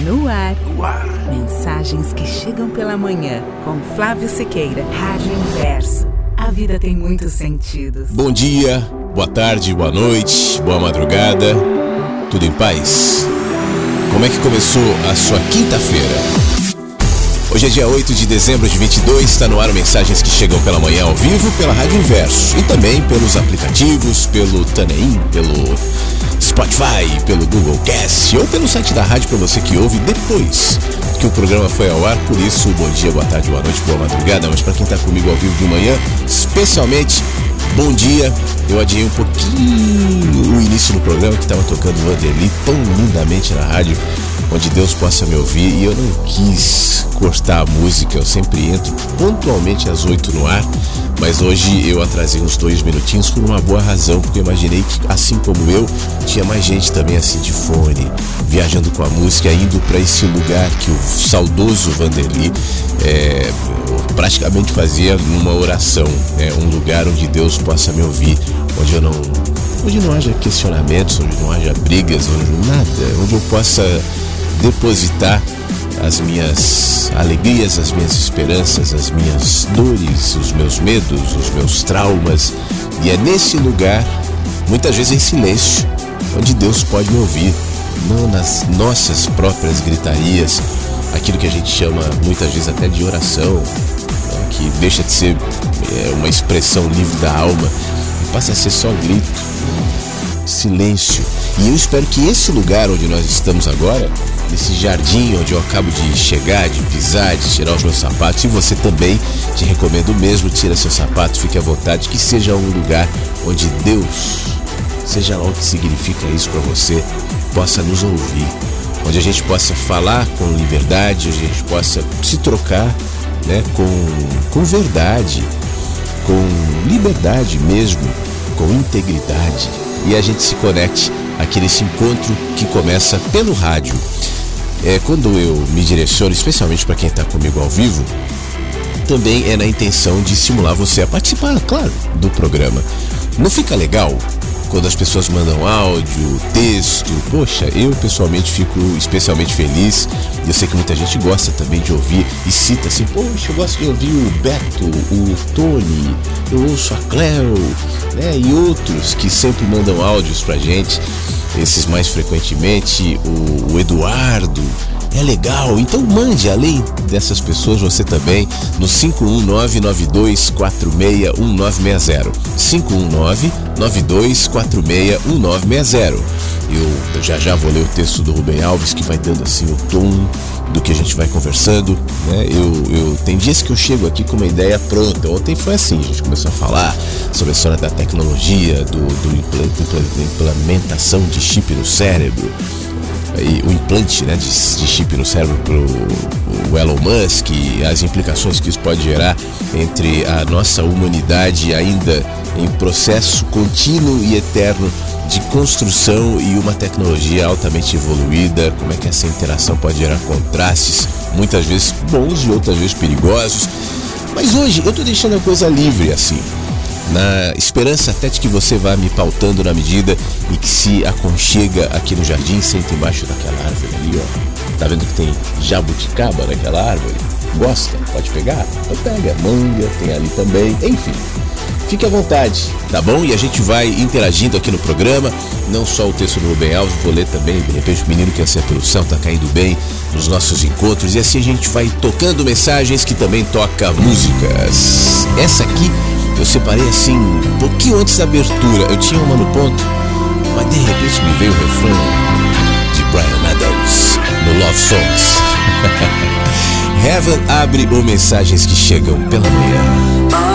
No ar. no ar. Mensagens que chegam pela manhã. Com Flávio Sequeira. Rádio Inverso. A vida tem muitos sentidos. Bom dia, boa tarde, boa noite, boa madrugada. Tudo em paz? Como é que começou a sua quinta-feira? Hoje é dia 8 de dezembro de 22, está no ar mensagens que chegam pela manhã ao vivo pela Rádio Inverso e também pelos aplicativos, pelo Taneim, pelo Spotify, pelo Google Cast ou pelo site da rádio para você que ouve depois que o programa foi ao ar. Por isso, bom dia, boa tarde, boa noite, boa madrugada. Mas para quem está comigo ao vivo de manhã, especialmente bom dia. Eu adiei um pouquinho o início do programa que estava tocando o Vanderly tão lindamente na rádio onde Deus possa me ouvir. E eu não quis cortar a música, eu sempre entro pontualmente às 8 no ar. Mas hoje eu atrasei uns dois minutinhos por uma boa razão, porque eu imaginei que, assim como eu, tinha mais gente também assim de fone, viajando com a música, indo para esse lugar que o saudoso Vanderly é, praticamente fazia numa oração, né? um lugar onde Deus possa me ouvir, onde eu não, onde não haja questionamentos, onde não haja brigas, onde nada, onde eu possa depositar as minhas alegrias, as minhas esperanças, as minhas dores, os meus medos, os meus traumas. E é nesse lugar, muitas vezes em silêncio, onde Deus pode me ouvir, não nas nossas próprias gritarias, aquilo que a gente chama muitas vezes até de oração, que deixa de ser é, uma expressão livre da alma e passa a ser só grito, silêncio. E eu espero que esse lugar onde nós estamos agora nesse jardim onde eu acabo de chegar, de pisar, de tirar os meus sapatos. E você também, te recomendo mesmo, tira seus sapatos, fique à vontade, que seja um lugar onde Deus, seja lá o que significa isso para você, possa nos ouvir. Onde a gente possa falar com liberdade, onde a gente possa se trocar né, com, com verdade, com liberdade mesmo, com integridade. E a gente se conecte aqui nesse encontro que começa pelo rádio é, quando eu me direciono, especialmente para quem está comigo ao vivo, também é na intenção de estimular você a participar, claro, do programa. Não fica legal quando as pessoas mandam áudio, texto. Poxa, eu pessoalmente fico especialmente feliz. Eu sei que muita gente gosta também de ouvir e cita assim: Poxa, eu gosto de ouvir o Beto, o Tony, eu ouço a Cleo, né? E outros que sempre mandam áudios pra gente esses mais frequentemente, o, o Eduardo. É legal, então mande além dessas pessoas você também no 51992461960. 51992461960. Eu já já vou ler o texto do Rubem Alves que vai dando assim o tom do que a gente vai conversando. Né? Eu, eu tem dias que eu chego aqui com uma ideia pronta. Ontem foi assim, a gente começou a falar sobre a história da tecnologia, do, do implementação de chip no cérebro, o implante né, de, de chip no cérebro para o Elon Musk, as implicações que isso pode gerar entre a nossa humanidade ainda em processo contínuo e eterno de construção e uma tecnologia altamente evoluída, como é que essa interação pode gerar contrastes, muitas vezes bons e outras vezes perigosos. Mas hoje eu estou deixando a coisa livre assim, na esperança até de que você vá me pautando na medida e que se aconchega aqui no jardim, senta embaixo daquela árvore ali, ó. Tá vendo que tem jabuticaba naquela árvore? Gosta? Pode pegar? Então pega. Manga tem ali também. Enfim, Fique à vontade, tá bom? E a gente vai interagindo aqui no programa. Não só o texto do Rubem Alves, vou ler também. De repente, o menino que é pelo céu tá caindo bem nos nossos encontros. E assim a gente vai tocando mensagens que também toca músicas. Essa aqui eu separei assim, um pouquinho antes da abertura. Eu tinha uma no ponto, mas de repente me veio o refrão de Brian Adams no Love Songs. Heaven abre ou mensagens que chegam pela manhã.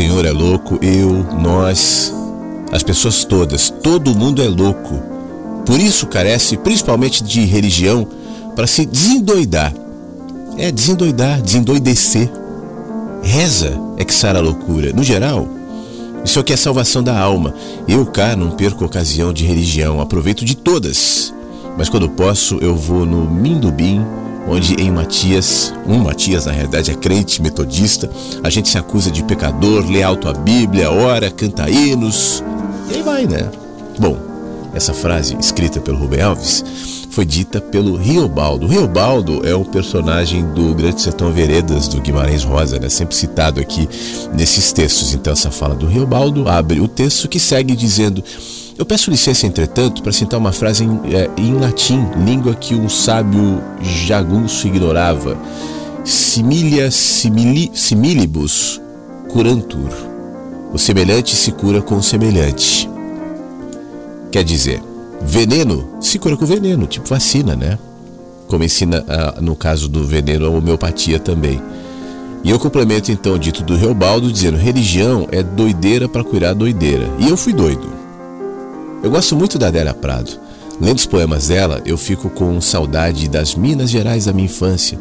Senhor é louco, eu, nós, as pessoas todas, todo mundo é louco. Por isso carece principalmente de religião para se desendoidar. É desendoidar, desendoidecer. Reza é que sara a loucura. No geral, isso aqui é salvação da alma. Eu cá não perco ocasião de religião, aproveito de todas. Mas quando posso, eu vou no Mindubim onde em Matias, um Matias na realidade é crente metodista, a gente se acusa de pecador, lê alto a Bíblia, ora, canta hinos, e aí vai, né? Bom, essa frase, escrita pelo Rubem Alves, foi dita pelo Riobaldo. O Riobaldo é um personagem do Grande Sertão Veredas, do Guimarães Rosa, né? sempre citado aqui nesses textos. Então, essa fala do Riobaldo abre o texto que segue dizendo. Eu peço licença, entretanto, para citar uma frase em, é, em latim, língua que um sábio jagunço ignorava. Similia simili, similibus curantur. O semelhante se cura com o semelhante. Quer dizer, veneno se cura com veneno, tipo vacina, né? Como ensina no caso do veneno a homeopatia também. E eu complemento então o dito do Reobaldo dizendo: religião é doideira para curar doideira. E eu fui doido. Eu gosto muito da Adélia Prado. Lendo os poemas dela, eu fico com saudade das Minas Gerais da minha infância.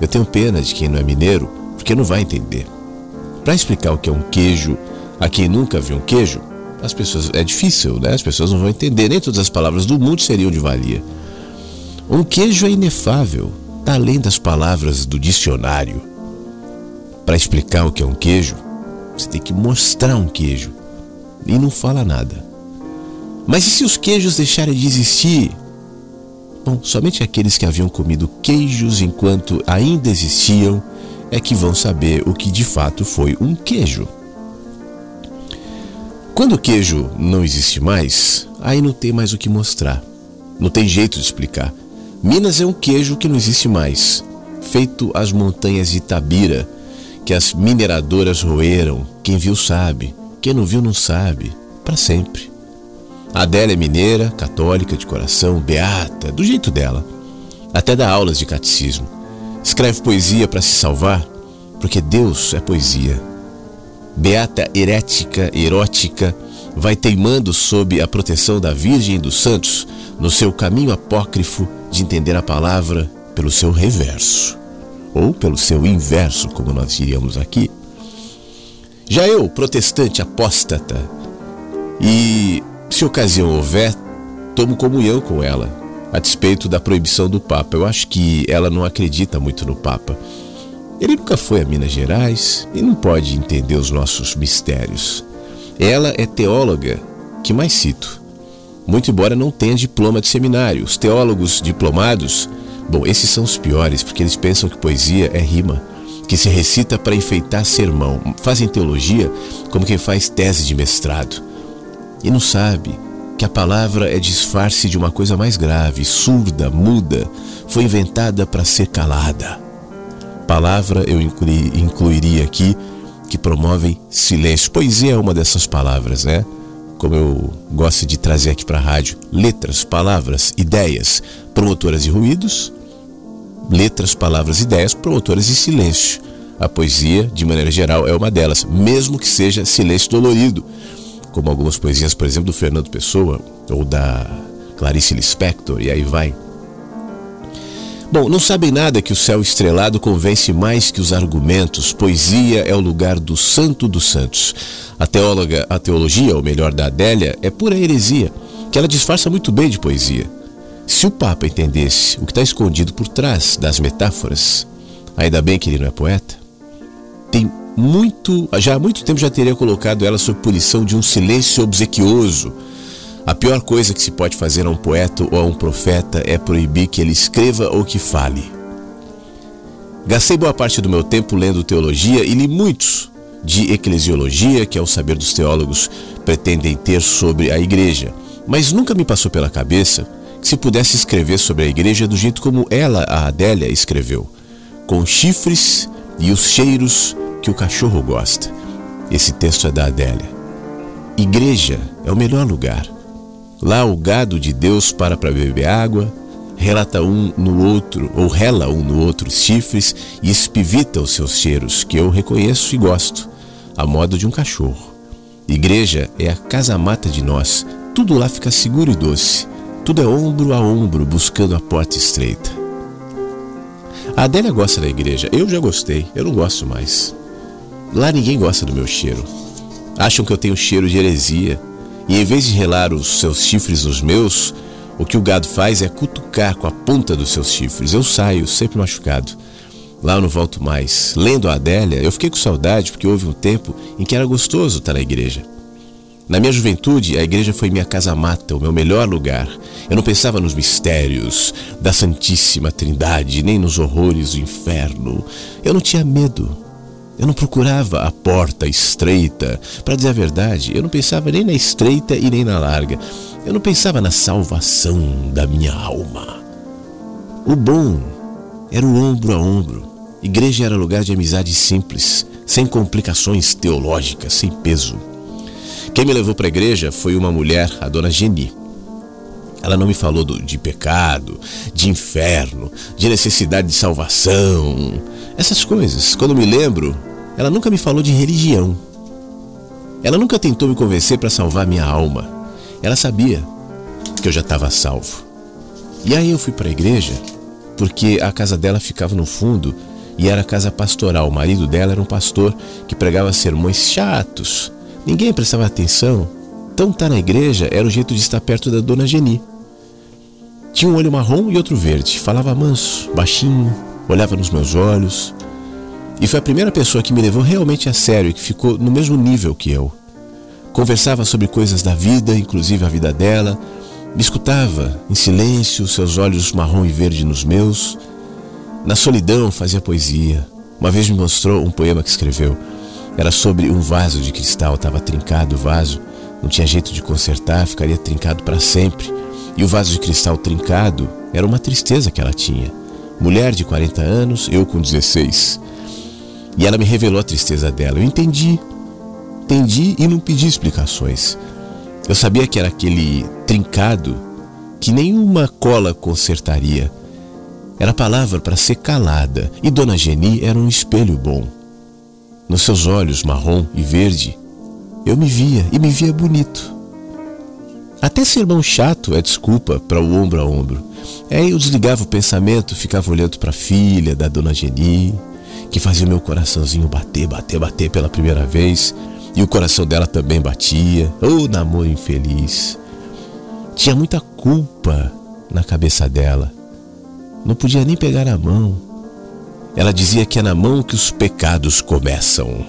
Eu tenho pena de quem não é mineiro, porque não vai entender. Para explicar o que é um queijo a quem nunca viu um queijo, as pessoas é difícil, né? As pessoas não vão entender, nem todas as palavras do mundo seriam de valia. Um queijo é inefável, está além das palavras do dicionário. Para explicar o que é um queijo, você tem que mostrar um queijo e não fala nada. Mas e se os queijos deixarem de existir? Bom, somente aqueles que haviam comido queijos enquanto ainda existiam é que vão saber o que de fato foi um queijo. Quando o queijo não existe mais, aí não tem mais o que mostrar. Não tem jeito de explicar. Minas é um queijo que não existe mais, feito as montanhas de Itabira, que as mineradoras roeram. Quem viu sabe, quem não viu não sabe, para sempre. A Adélia é mineira, católica de coração, beata, do jeito dela. Até dá aulas de catecismo. Escreve poesia para se salvar, porque Deus é poesia beata herética, erótica, vai teimando sob a proteção da Virgem e dos Santos no seu caminho apócrifo de entender a palavra pelo seu reverso, ou pelo seu inverso, como nós diríamos aqui. Já eu, protestante apóstata, e se ocasião houver, tomo comunhão com ela, a despeito da proibição do Papa. Eu acho que ela não acredita muito no Papa. Ele nunca foi a Minas Gerais e não pode entender os nossos mistérios. Ela é teóloga que mais cito. Muito embora não tenha diploma de seminário, os teólogos diplomados, bom, esses são os piores, porque eles pensam que poesia é rima, que se recita para enfeitar sermão. Fazem teologia como quem faz tese de mestrado. E não sabe que a palavra é disfarce de uma coisa mais grave, surda, muda, foi inventada para ser calada palavra eu inclui, incluiria aqui que promovem silêncio. Poesia é uma dessas palavras, né? Como eu gosto de trazer aqui para a rádio, letras, palavras, ideias, promotoras de ruídos, letras, palavras, ideias, promotoras de silêncio. A poesia, de maneira geral, é uma delas, mesmo que seja silêncio dolorido, como algumas poesias, por exemplo, do Fernando Pessoa ou da Clarice Lispector, e aí vai. Bom, não sabem nada que o céu estrelado convence mais que os argumentos. Poesia é o lugar do santo dos santos. A teóloga, a teologia, ou melhor, da Adélia, é pura heresia, que ela disfarça muito bem de poesia. Se o Papa entendesse o que está escondido por trás das metáforas, ainda bem que ele não é poeta, tem muito, já há muito tempo já teria colocado ela sob punição de um silêncio obsequioso. A pior coisa que se pode fazer a um poeta ou a um profeta é proibir que ele escreva ou que fale. Gastei boa parte do meu tempo lendo teologia e li muitos de eclesiologia, que é o saber dos teólogos pretendem ter sobre a igreja, mas nunca me passou pela cabeça que se pudesse escrever sobre a igreja do jeito como ela, a Adélia, escreveu, com chifres e os cheiros que o cachorro gosta. Esse texto é da Adélia. Igreja é o melhor lugar. Lá o gado de Deus para para beber água, relata um no outro, ou rela um no outro chifres e espivita os seus cheiros, que eu reconheço e gosto, a modo de um cachorro. Igreja é a casa-mata de nós, tudo lá fica seguro e doce, tudo é ombro a ombro buscando a porta estreita. A Adélia gosta da igreja, eu já gostei, eu não gosto mais. Lá ninguém gosta do meu cheiro. Acham que eu tenho cheiro de heresia, e em vez de relar os seus chifres nos meus, O que o gado faz é cutucar com a ponta dos seus chifres. Eu saio sempre machucado. Lá eu não volto mais. Lendo a Adélia, eu fiquei com saudade porque houve um tempo em que era gostoso estar na igreja. Na minha juventude, a igreja foi minha casa mata, o meu melhor lugar. Eu não pensava nos mistérios da Santíssima Trindade, nem nos horrores do inferno. Eu não tinha medo. Eu não procurava a porta estreita. Para dizer a verdade, eu não pensava nem na estreita e nem na larga. Eu não pensava na salvação da minha alma. O bom era o ombro a ombro. Igreja era lugar de amizade simples, sem complicações teológicas, sem peso. Quem me levou para a igreja foi uma mulher, a dona Geni. Ela não me falou do, de pecado, de inferno, de necessidade de salvação, essas coisas. Quando me lembro, ela nunca me falou de religião. Ela nunca tentou me convencer para salvar minha alma. Ela sabia que eu já estava salvo. E aí eu fui para a igreja porque a casa dela ficava no fundo e era casa pastoral. O marido dela era um pastor que pregava sermões chatos. Ninguém prestava atenção. Então estar tá na igreja era o jeito de estar perto da dona Geni. Tinha um olho marrom e outro verde. Falava manso, baixinho, olhava nos meus olhos. E foi a primeira pessoa que me levou realmente a sério e que ficou no mesmo nível que eu. Conversava sobre coisas da vida, inclusive a vida dela. Me escutava em silêncio, seus olhos marrom e verde nos meus. Na solidão fazia poesia. Uma vez me mostrou um poema que escreveu. Era sobre um vaso de cristal, estava trincado o vaso, não tinha jeito de consertar, ficaria trincado para sempre. E o vaso de cristal trincado era uma tristeza que ela tinha. Mulher de 40 anos, eu com 16. E ela me revelou a tristeza dela. Eu entendi. Entendi e não pedi explicações. Eu sabia que era aquele trincado que nenhuma cola consertaria. Era palavra para ser calada, e Dona Geni era um espelho bom. Nos seus olhos marrom e verde, eu me via e me via bonito. Até ser irmão chato é desculpa para o ombro a ombro. Aí eu desligava o pensamento, ficava olhando para a filha da Dona Geni, que fazia meu coraçãozinho bater, bater, bater pela primeira vez. E o coração dela também batia. Oh, namoro infeliz. Tinha muita culpa na cabeça dela. Não podia nem pegar a mão. Ela dizia que é na mão que os pecados começam.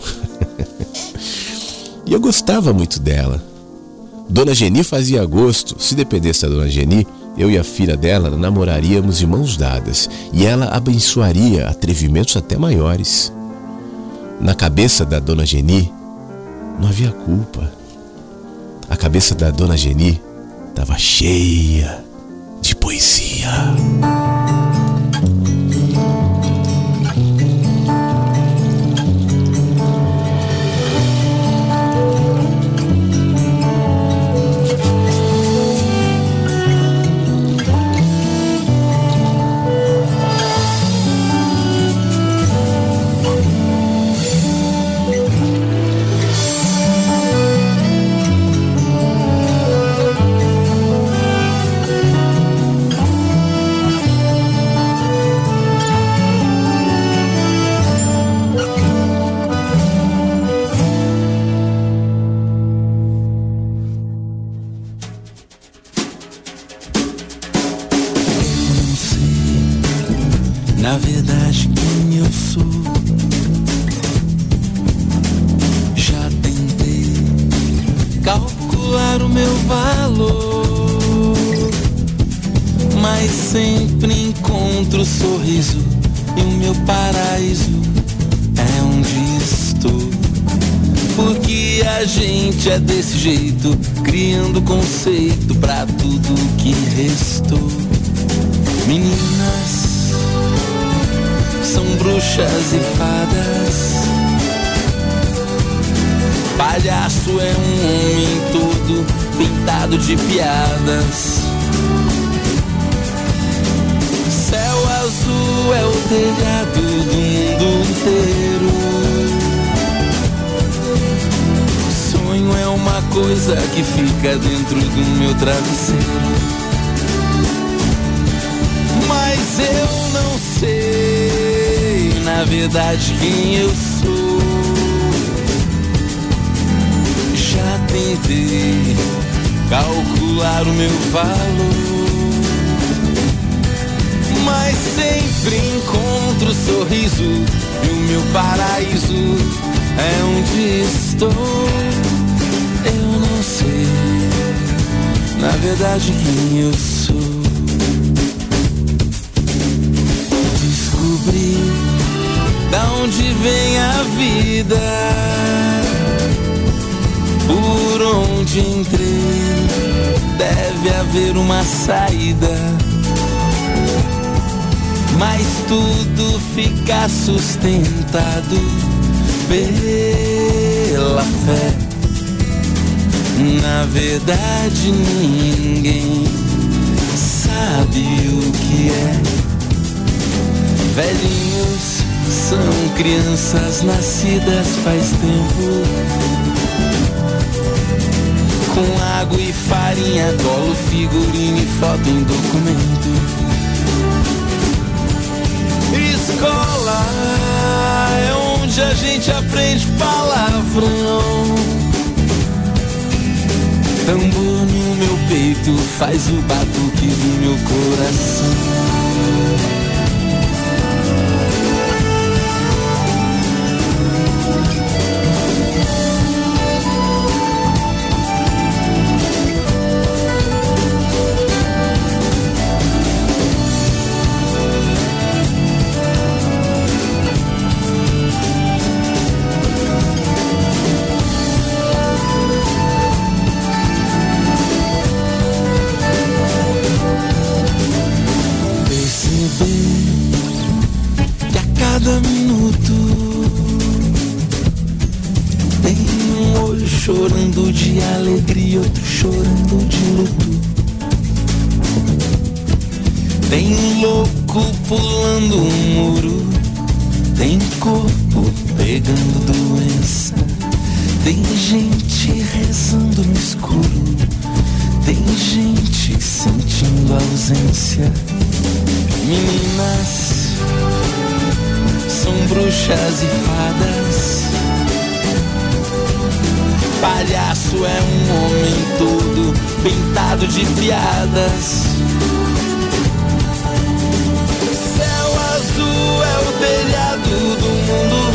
e eu gostava muito dela. Dona Geni fazia gosto. Se dependesse da Dona Geni, eu e a filha dela namoraríamos de mãos dadas e ela abençoaria atrevimentos até maiores. Na cabeça da dona Geni não havia culpa. A cabeça da dona Geni estava cheia de poesia. Calcular o meu valor. Mas sempre encontro o sorriso e o meu paraíso é onde estou. Eu não sei, na verdade, quem eu sou. Descobri da onde vem a vida, por onde entrei, deve haver uma saída mas tudo fica sustentado pela fé. Na verdade, ninguém sabe o que é. Velhinhos são crianças nascidas faz tempo. Com água e farinha, colo, figurino e foto em documento. Escola é onde a gente aprende palavrão. Tambor no meu peito faz o batuque do meu coração. corpo pegando doença. Tem gente rezando no escuro. Tem gente sentindo ausência. Meninas são bruxas e fadas. Palhaço é um homem todo pintado de piadas.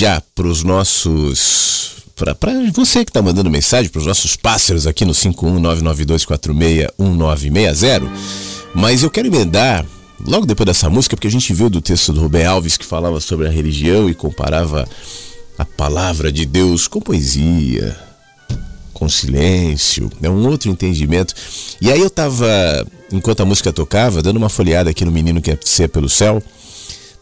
já para os nossos. Para você que está mandando mensagem, para os nossos pássaros aqui no 51992461960. Mas eu quero emendar logo depois dessa música, porque a gente viu do texto do Rubem Alves que falava sobre a religião e comparava a palavra de Deus com poesia, com silêncio, é um outro entendimento. E aí eu estava, enquanto a música tocava, dando uma folheada aqui no Menino que é ser pelo céu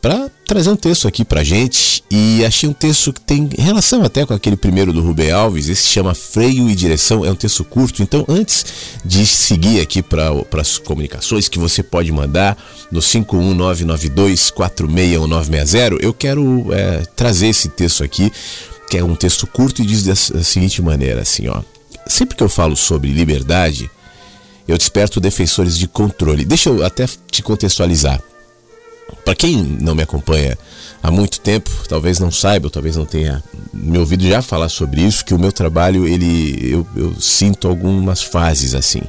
para trazer um texto aqui para gente e achei um texto que tem relação até com aquele primeiro do Rubem Alves, esse se chama Freio e Direção, é um texto curto, então antes de seguir aqui para as comunicações que você pode mandar no 51992461960, eu quero é, trazer esse texto aqui, que é um texto curto e diz da seguinte maneira, assim, ó. Sempre que eu falo sobre liberdade, eu desperto defensores de controle. Deixa eu até te contextualizar. Para quem não me acompanha há muito tempo, talvez não saiba, ou talvez não tenha me ouvido já falar sobre isso, que o meu trabalho, ele eu, eu sinto algumas fases assim.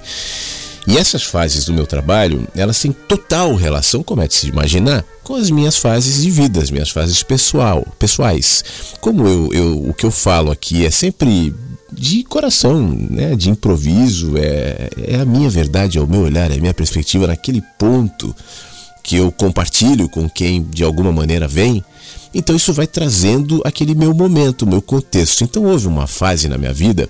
E essas fases do meu trabalho, elas têm total relação, como é de se imaginar, com as minhas fases de vida, as minhas fases pessoal, pessoais. Como eu, eu, o que eu falo aqui é sempre de coração, né, de improviso, é, é a minha verdade, é o meu olhar, é a minha perspectiva naquele ponto que eu compartilho com quem de alguma maneira vem, então isso vai trazendo aquele meu momento, meu contexto. Então houve uma fase na minha vida,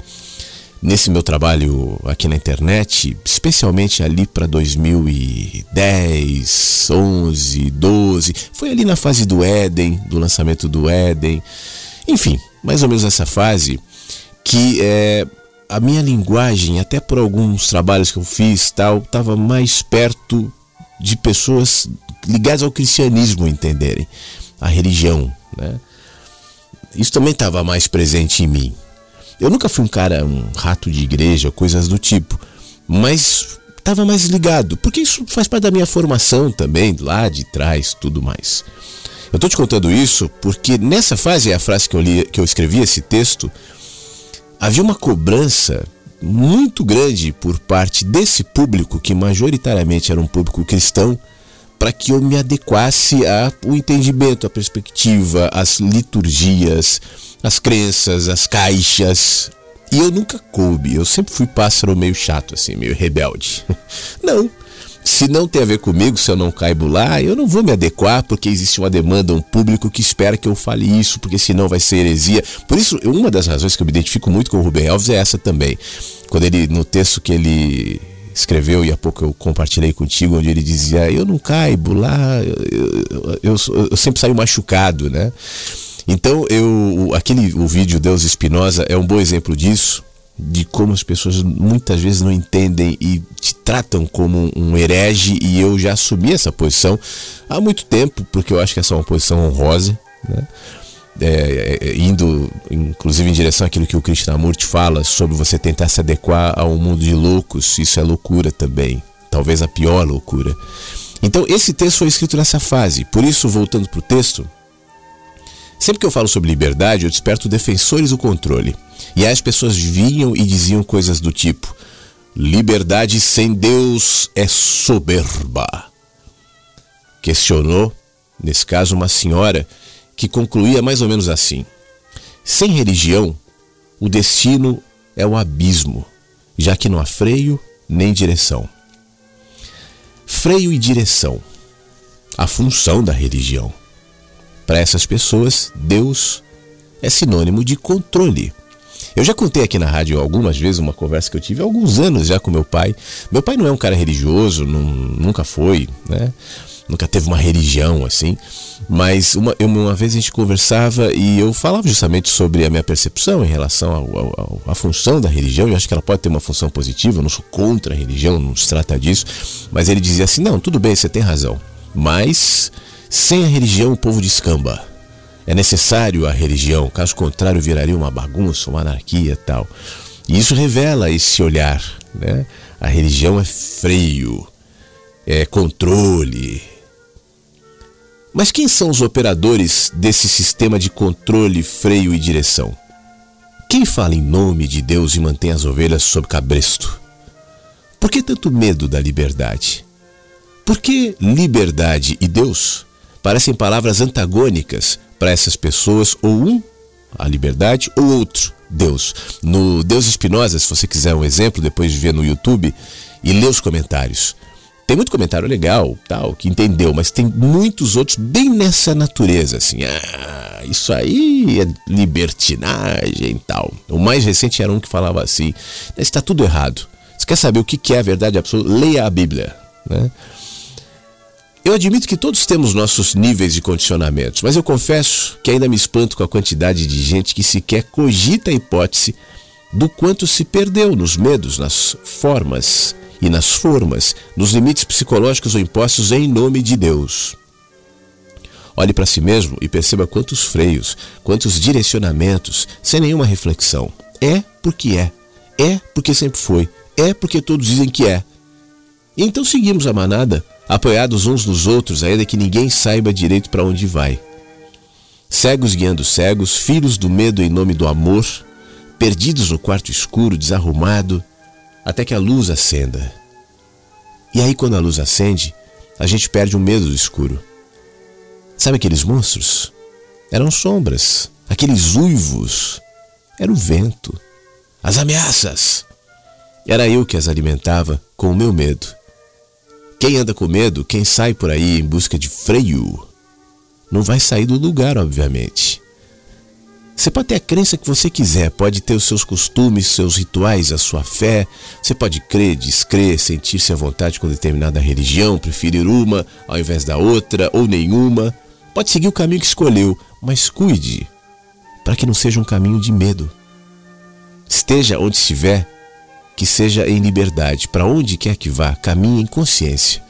nesse meu trabalho aqui na internet, especialmente ali para 2010, 11, 12, foi ali na fase do Éden, do lançamento do Éden, enfim, mais ou menos essa fase que é, a minha linguagem, até por alguns trabalhos que eu fiz, tal, estava mais perto de pessoas ligadas ao cristianismo entenderem a religião, né? Isso também estava mais presente em mim. Eu nunca fui um cara, um rato de igreja, coisas do tipo, mas estava mais ligado, porque isso faz parte da minha formação também, lá de trás, tudo mais. Eu estou te contando isso porque nessa fase, é a frase que eu li, que eu escrevi esse texto, havia uma cobrança muito grande por parte desse público, que majoritariamente era um público cristão, para que eu me adequasse ao entendimento, à perspectiva, às liturgias, às crenças, às caixas. E eu nunca coube, eu sempre fui pássaro meio chato, assim, meio rebelde. Não, se não tem a ver comigo, se eu não caibo lá, eu não vou me adequar porque existe uma demanda, um público que espera que eu fale isso, porque senão vai ser heresia. Por isso, uma das razões que eu me identifico muito com o Rubem Alves é essa também. Quando ele, no texto que ele escreveu e há pouco eu compartilhei contigo, onde ele dizia: Eu não caibo lá, eu, eu, eu sempre saio machucado, né? Então, eu, aquele, o vídeo Deus Espinosa é um bom exemplo disso, de como as pessoas muitas vezes não entendem e te tratam como um herege, e eu já assumi essa posição há muito tempo, porque eu acho que essa é uma posição honrosa, né? É, é, indo inclusive em direção àquilo que o Krishnamurti fala sobre você tentar se adequar a um mundo de loucos, isso é loucura também, talvez a pior loucura. Então, esse texto foi escrito nessa fase, por isso, voltando para o texto, sempre que eu falo sobre liberdade, eu desperto defensores do controle. E aí as pessoas vinham e diziam coisas do tipo: liberdade sem Deus é soberba. Questionou, nesse caso, uma senhora que concluía mais ou menos assim: sem religião, o destino é o abismo, já que não há freio nem direção. Freio e direção, a função da religião. Para essas pessoas, Deus é sinônimo de controle. Eu já contei aqui na rádio algumas vezes uma conversa que eu tive há alguns anos já com meu pai. Meu pai não é um cara religioso, não, nunca foi, né? nunca teve uma religião assim, mas uma, uma vez a gente conversava e eu falava justamente sobre a minha percepção em relação à função da religião. Eu acho que ela pode ter uma função positiva, eu não sou contra a religião, não se trata disso, mas ele dizia assim: não, tudo bem, você tem razão, mas sem a religião o povo descamba. É necessário a religião, caso contrário viraria uma bagunça, uma anarquia tal. E isso revela esse olhar, né? A religião é freio, é controle, mas quem são os operadores desse sistema de controle, freio e direção? Quem fala em nome de Deus e mantém as ovelhas sob cabresto? Por que tanto medo da liberdade? Por que liberdade e Deus parecem palavras antagônicas para essas pessoas, ou um, a liberdade, ou outro, Deus? No Deus Espinosa, se você quiser um exemplo, depois de ver no YouTube e ler os comentários, tem muito comentário legal, tal, que entendeu, mas tem muitos outros bem nessa natureza, assim. Ah, isso aí é libertinagem e tal. O mais recente era um que falava assim: está tudo errado. Você quer saber o que é a verdade absoluta? Leia a Bíblia, né? Eu admito que todos temos nossos níveis de condicionamentos, mas eu confesso que ainda me espanto com a quantidade de gente que sequer cogita a hipótese do quanto se perdeu nos medos, nas formas e nas formas, nos limites psicológicos ou impostos em nome de Deus. Olhe para si mesmo e perceba quantos freios, quantos direcionamentos, sem nenhuma reflexão. É porque é. É porque sempre foi. É porque todos dizem que é. Então seguimos a manada, apoiados uns nos outros, ainda que ninguém saiba direito para onde vai. Cegos guiando cegos, filhos do medo em nome do amor, perdidos no quarto escuro, desarrumado, até que a luz acenda. E aí, quando a luz acende, a gente perde o medo do escuro. Sabe aqueles monstros? Eram sombras, aqueles uivos. Era o vento, as ameaças. Era eu que as alimentava com o meu medo. Quem anda com medo, quem sai por aí em busca de freio, não vai sair do lugar, obviamente. Você pode ter a crença que você quiser, pode ter os seus costumes, seus rituais, a sua fé. Você pode crer, descrer, sentir-se à vontade com determinada religião, preferir uma ao invés da outra ou nenhuma. Pode seguir o caminho que escolheu, mas cuide para que não seja um caminho de medo. Esteja onde estiver, que seja em liberdade, para onde quer que vá, caminhe em consciência.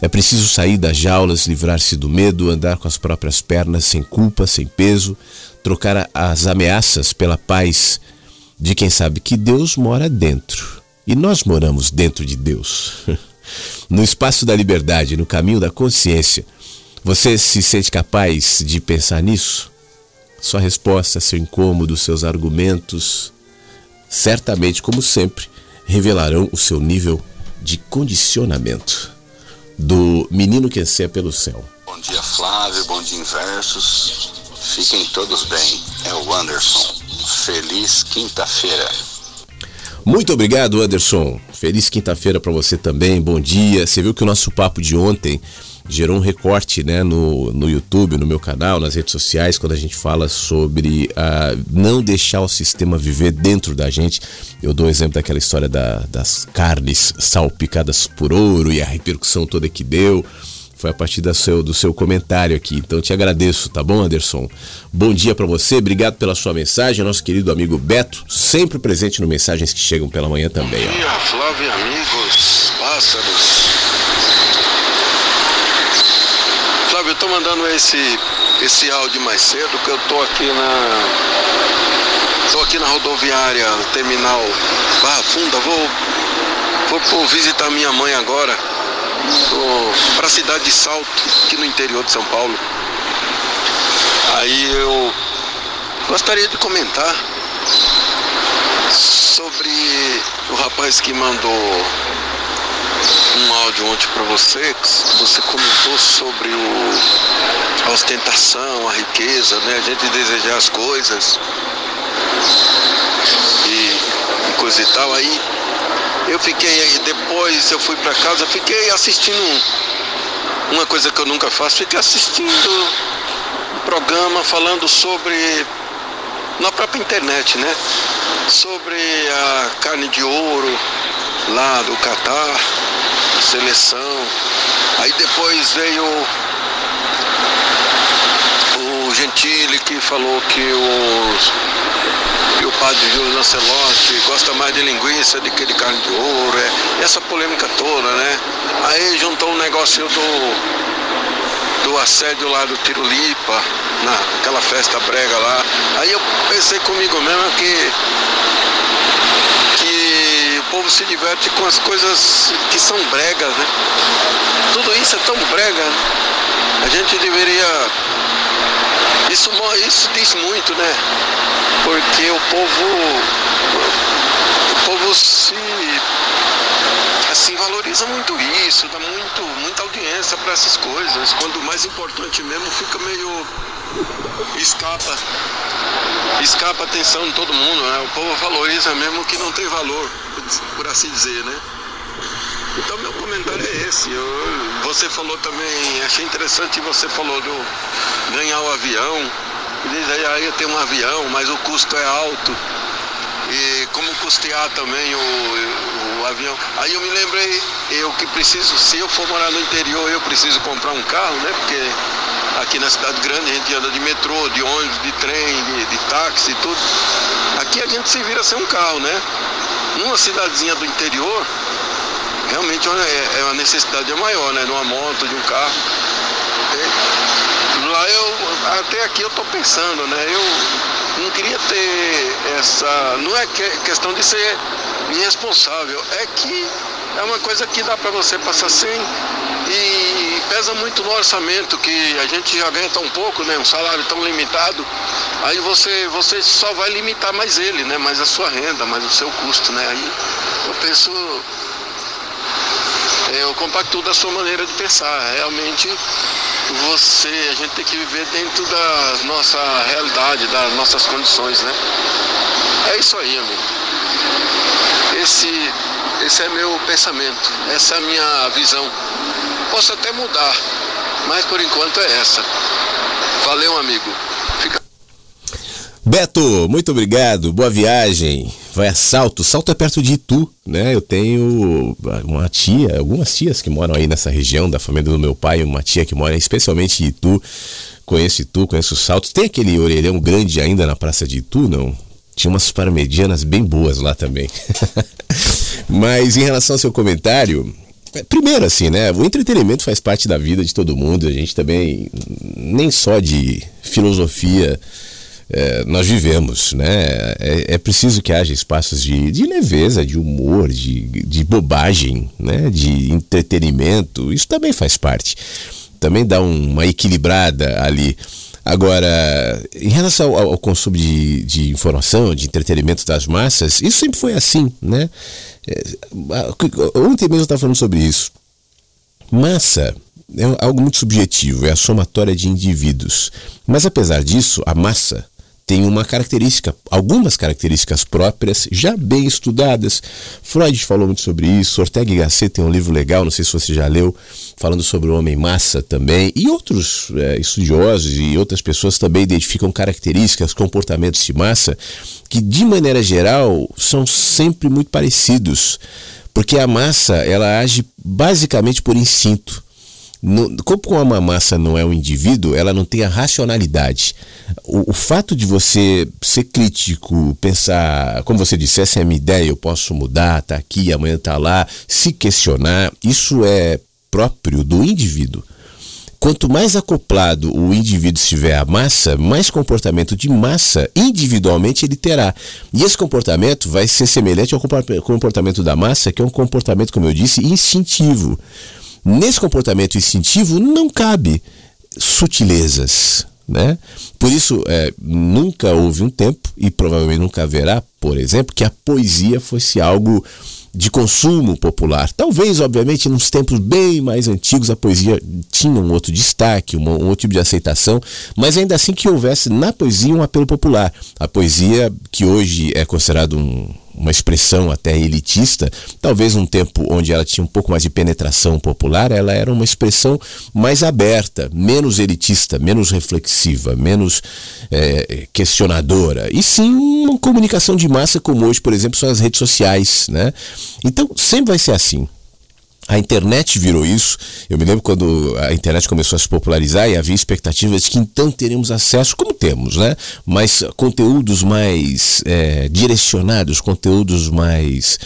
É preciso sair das jaulas, livrar-se do medo, andar com as próprias pernas, sem culpa, sem peso, trocar as ameaças pela paz de quem sabe que Deus mora dentro. E nós moramos dentro de Deus. No espaço da liberdade, no caminho da consciência, você se sente capaz de pensar nisso? Sua resposta, seu incômodo, seus argumentos, certamente, como sempre, revelarão o seu nível de condicionamento do menino que anseia pelo céu. Bom dia, Flávio. Bom dia, Inversos. Fiquem todos bem. É o Anderson. Feliz quinta-feira. Muito obrigado, Anderson. Feliz quinta-feira para você também. Bom dia. Você viu que o nosso papo de ontem gerou um recorte né, no, no YouTube, no meu canal, nas redes sociais, quando a gente fala sobre uh, não deixar o sistema viver dentro da gente. Eu dou o exemplo daquela história da, das carnes salpicadas por ouro e a repercussão toda que deu. Foi a partir do seu, do seu comentário aqui. Então te agradeço, tá bom, Anderson? Bom dia para você, obrigado pela sua mensagem. Nosso querido amigo Beto, sempre presente no Mensagens que Chegam pela Manhã também. Bom dia, Flávio amigos, pássaros. Tô mandando esse, esse áudio mais cedo, que eu tô aqui na. Tô aqui na rodoviária, terminal Barra Funda, vou, vou, vou visitar minha mãe agora para a cidade de Salto, aqui no interior de São Paulo. Aí eu gostaria de comentar sobre o rapaz que mandou um áudio ontem para você, você comentou sobre o, a ostentação, a riqueza, né? A gente desejar as coisas e, e coisa e tal. Aí eu fiquei, depois eu fui para casa, fiquei assistindo uma coisa que eu nunca faço, fiquei assistindo um programa falando sobre, na própria internet, né? Sobre a carne de ouro lá do Catar, seleção. Aí depois veio o Gentili que falou que os que o padre Júlio Lancelotti gosta mais de linguiça do que de carne de ouro, é, essa polêmica toda, né? Aí juntou um negócio do, do assédio lá do Tirulipa, naquela festa brega lá. Aí eu pensei comigo mesmo que, o povo se diverte com as coisas que são bregas, né? Tudo isso é tão brega, né? A gente deveria. Isso, isso diz muito, né? porque o povo, o povo se assim valoriza muito isso, dá muito, muita audiência para essas coisas. Quando o mais importante mesmo fica meio escapa, escapa a atenção de todo mundo, né? O povo valoriza mesmo que não tem valor, por assim dizer, né? Então meu comentário é esse. Eu, você falou também, achei interessante você falou do ganhar o avião Diz aí, aí tem um avião, mas o custo é alto. E como custear também o, o, avião. Aí eu me lembrei, eu que preciso, se eu for morar no interior, eu preciso comprar um carro, né? Porque aqui na cidade grande a gente anda de metrô, de ônibus, de trem, de, de táxi e tudo. Aqui a gente se vira sem um carro, né? Numa cidadezinha do interior, realmente é, é uma necessidade maior, né? Numa moto, de um carro. Lá eu, até aqui eu estou pensando, né? Eu não queria ter essa. Não é questão de ser irresponsável, é que é uma coisa que dá para você passar sem e pesa muito no orçamento, que a gente já ganha tão pouco, né? Um salário tão limitado. Aí você, você só vai limitar mais ele, né? Mais a sua renda, mais o seu custo, né? Aí eu penso é, eu compacto da sua maneira de pensar. Realmente você, a gente tem que viver dentro da nossa realidade, das nossas condições, né? É isso aí, amigo. Esse, esse é meu pensamento, essa é a minha visão. Posso até mudar, mas por enquanto é essa. Valeu, amigo. Beto, muito obrigado, boa viagem. Vai a Salto. Salto é perto de Itu, né? Eu tenho uma tia, algumas tias que moram aí nessa região, da família do meu pai, uma tia que mora especialmente em Itu. Conheço Itu, conheço Salto. Tem aquele orelhão grande ainda na praça de Itu, não? Tinha umas parmedianas bem boas lá também. Mas em relação ao seu comentário, Primeiro, assim, né? O entretenimento faz parte da vida de todo mundo. A gente também, nem só de filosofia é, nós vivemos, né? É, é, preciso que haja espaços de, de leveza, de humor, de, de bobagem, né? De entretenimento. Isso também faz parte. Também dá uma equilibrada ali. Agora, em relação ao, ao consumo de, de, informação, de entretenimento das massas, isso sempre foi assim, né? É, ontem mesmo eu estava falando sobre isso. Massa é algo muito subjetivo, é a somatória de indivíduos. Mas apesar disso, a massa tem uma característica, algumas características próprias, já bem estudadas. Freud falou muito sobre isso, Ortega y Gasset tem um livro legal, não sei se você já leu, falando sobre o homem massa também, e outros é, estudiosos e outras pessoas também identificam características, comportamentos de massa, que de maneira geral são sempre muito parecidos, porque a massa ela age basicamente por instinto. No, como uma massa não é um indivíduo, ela não tem a racionalidade. O, o, fato de você ser crítico, pensar, como você disse, essa é a minha ideia, eu posso mudar, tá aqui, amanhã tá lá, se questionar, isso é próprio do indivíduo. Quanto mais acoplado o indivíduo estiver à massa, mais comportamento de massa individualmente ele terá. E esse comportamento vai ser semelhante ao comportamento da massa, que é um comportamento, como eu disse, instintivo. Nesse comportamento instintivo não cabe sutilezas. Né? Por isso, é, nunca houve um tempo, e provavelmente nunca haverá, por exemplo, que a poesia fosse algo de consumo popular. Talvez, obviamente, nos tempos bem mais antigos a poesia tinha um outro destaque, um, outro tipo de aceitação, mas ainda assim que houvesse na poesia um apelo popular. A poesia que hoje é considerado um uma expressão até elitista, talvez um tempo onde ela tinha um pouco mais de penetração popular, ela era uma expressão mais aberta, menos elitista, menos reflexiva, menos é, questionadora. E sim uma comunicação de massa, como hoje, por exemplo, são as redes sociais. Né? Então, sempre vai ser assim. A internet virou isso. Eu me lembro quando a internet começou a se popularizar e havia expectativas de que então teremos acesso, como temos, né? Mas conteúdos mais é, direcionados, conteúdos mais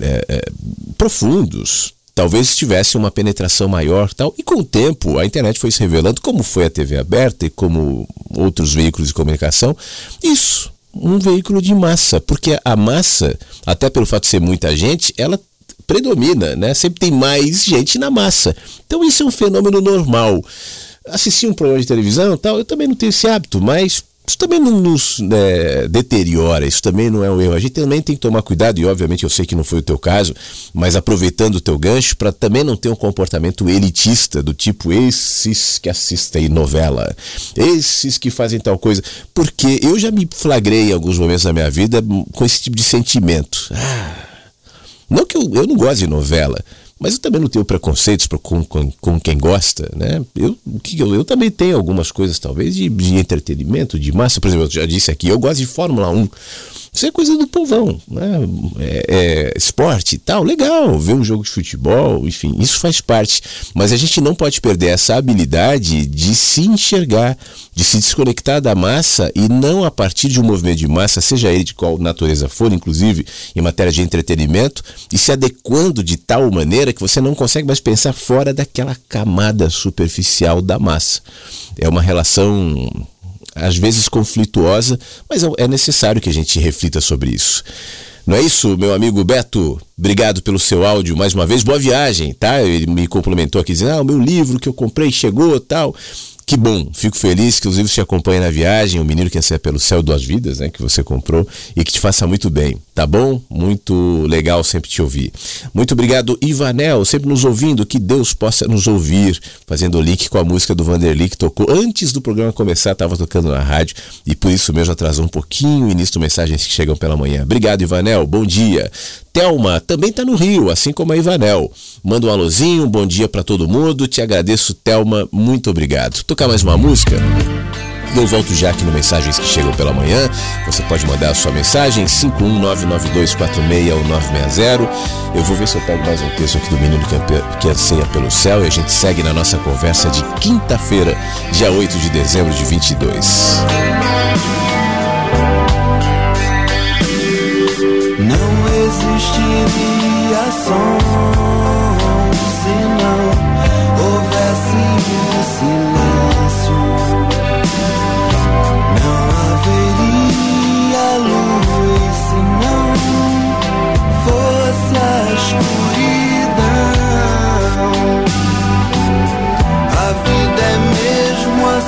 é, é, profundos. Talvez tivesse uma penetração maior tal. E com o tempo, a internet foi se revelando, como foi a TV aberta e como outros veículos de comunicação. Isso, um veículo de massa. Porque a massa, até pelo fato de ser muita gente, ela predomina, né? Sempre tem mais gente na massa. Então isso é um fenômeno normal. Assistir um programa de televisão tal, eu também não tenho esse hábito, mas isso também não nos né, deteriora, isso também não é um erro. A gente também tem que tomar cuidado, e obviamente eu sei que não foi o teu caso, mas aproveitando o teu gancho, para também não ter um comportamento elitista, do tipo esses que assistem novela, esses que fazem tal coisa. Porque eu já me flagrei em alguns momentos da minha vida com esse tipo de sentimento. Ah não que eu, eu não gosto de novela, mas eu também não tenho preconceitos com, com, com quem gosta, né? Eu, eu, eu também tenho algumas coisas, talvez, de, de entretenimento, de massa. Por exemplo, eu já disse aqui, eu gosto de Fórmula 1. Isso é coisa do povão, né? É, é, esporte e tal, legal, ver um jogo de futebol, enfim, isso faz parte. Mas a gente não pode perder essa habilidade de se enxergar, de se desconectar da massa e não a partir de um movimento de massa, seja ele de qual natureza for, inclusive em matéria de entretenimento, e se adequando de tal maneira que você não consegue mais pensar fora daquela camada superficial da massa. É uma relação às vezes conflituosa, mas é, é necessário que a gente reflita sobre isso. Não é isso, meu amigo Beto? Obrigado pelo seu áudio mais uma vez. Boa viagem, tá? Ele me complementou aqui dizendo: "Ah, o meu livro que eu comprei chegou, tal". Que bom, fico feliz que os livros te na viagem, o menino que anseia pelo céu duas vidas, né, que você comprou e que te faça muito bem, tá bom? Muito legal sempre te ouvir. Muito obrigado, Ivanel, sempre nos ouvindo, que Deus possa nos ouvir, fazendo o link com a música do Vanderly que tocou antes do programa começar, estava tocando na rádio e por isso mesmo atrasou um pouquinho o início de mensagens que chegam pela manhã. Obrigado, Ivanel, bom dia. Thelma também está no Rio, assim como a Ivanel. Manda um alôzinho, um bom dia para todo mundo. Te agradeço, Thelma. Muito obrigado. Tocar mais uma música? Eu volto já aqui no Mensagens que Chegam pela Manhã. Você pode mandar a sua mensagem 51992461960. Eu vou ver se eu pego mais um texto aqui do menino que anseia pelo céu e a gente segue na nossa conversa de quinta-feira, dia 8 de dezembro de 22. Não existiria som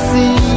assim.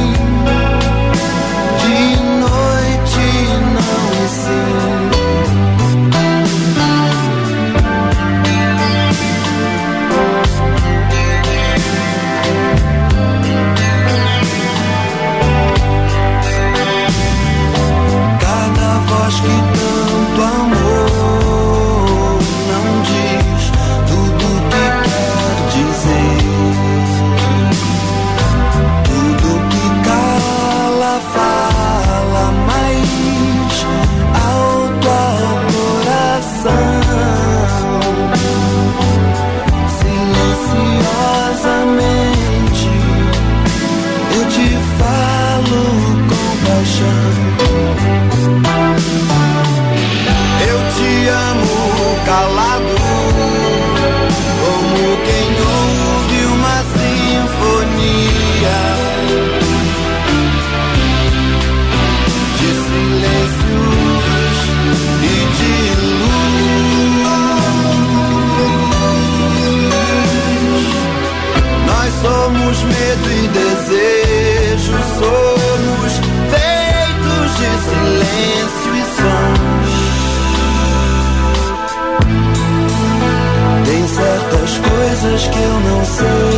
Coisas que eu não sei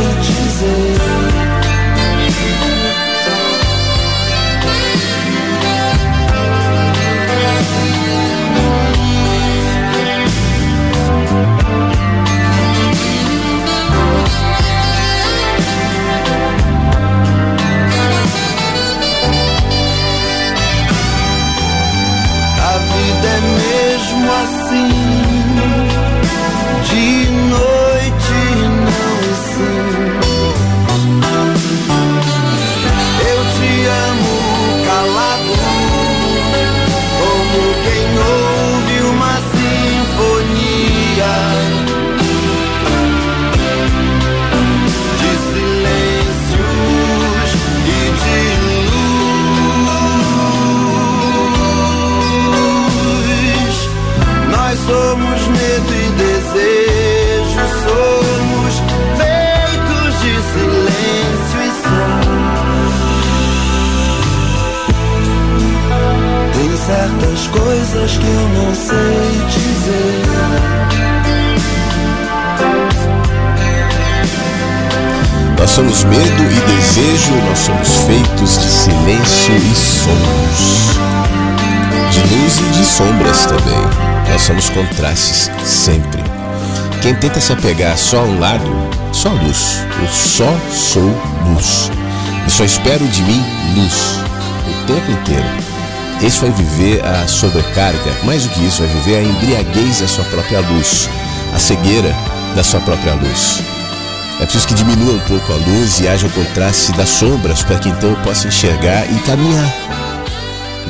medo e desejo, nós somos feitos de silêncio e sons. De luz e de sombras também. Nós somos contrastes sempre. Quem tenta se apegar só a um lado, só luz. Eu só sou luz. E só espero de mim luz. O tempo inteiro. Esse vai viver a sobrecarga, mais do que isso, vai viver a embriaguez da sua própria luz, a cegueira da sua própria luz. É preciso que diminua um pouco a luz e haja o contraste das sombras para que então eu possa enxergar e caminhar.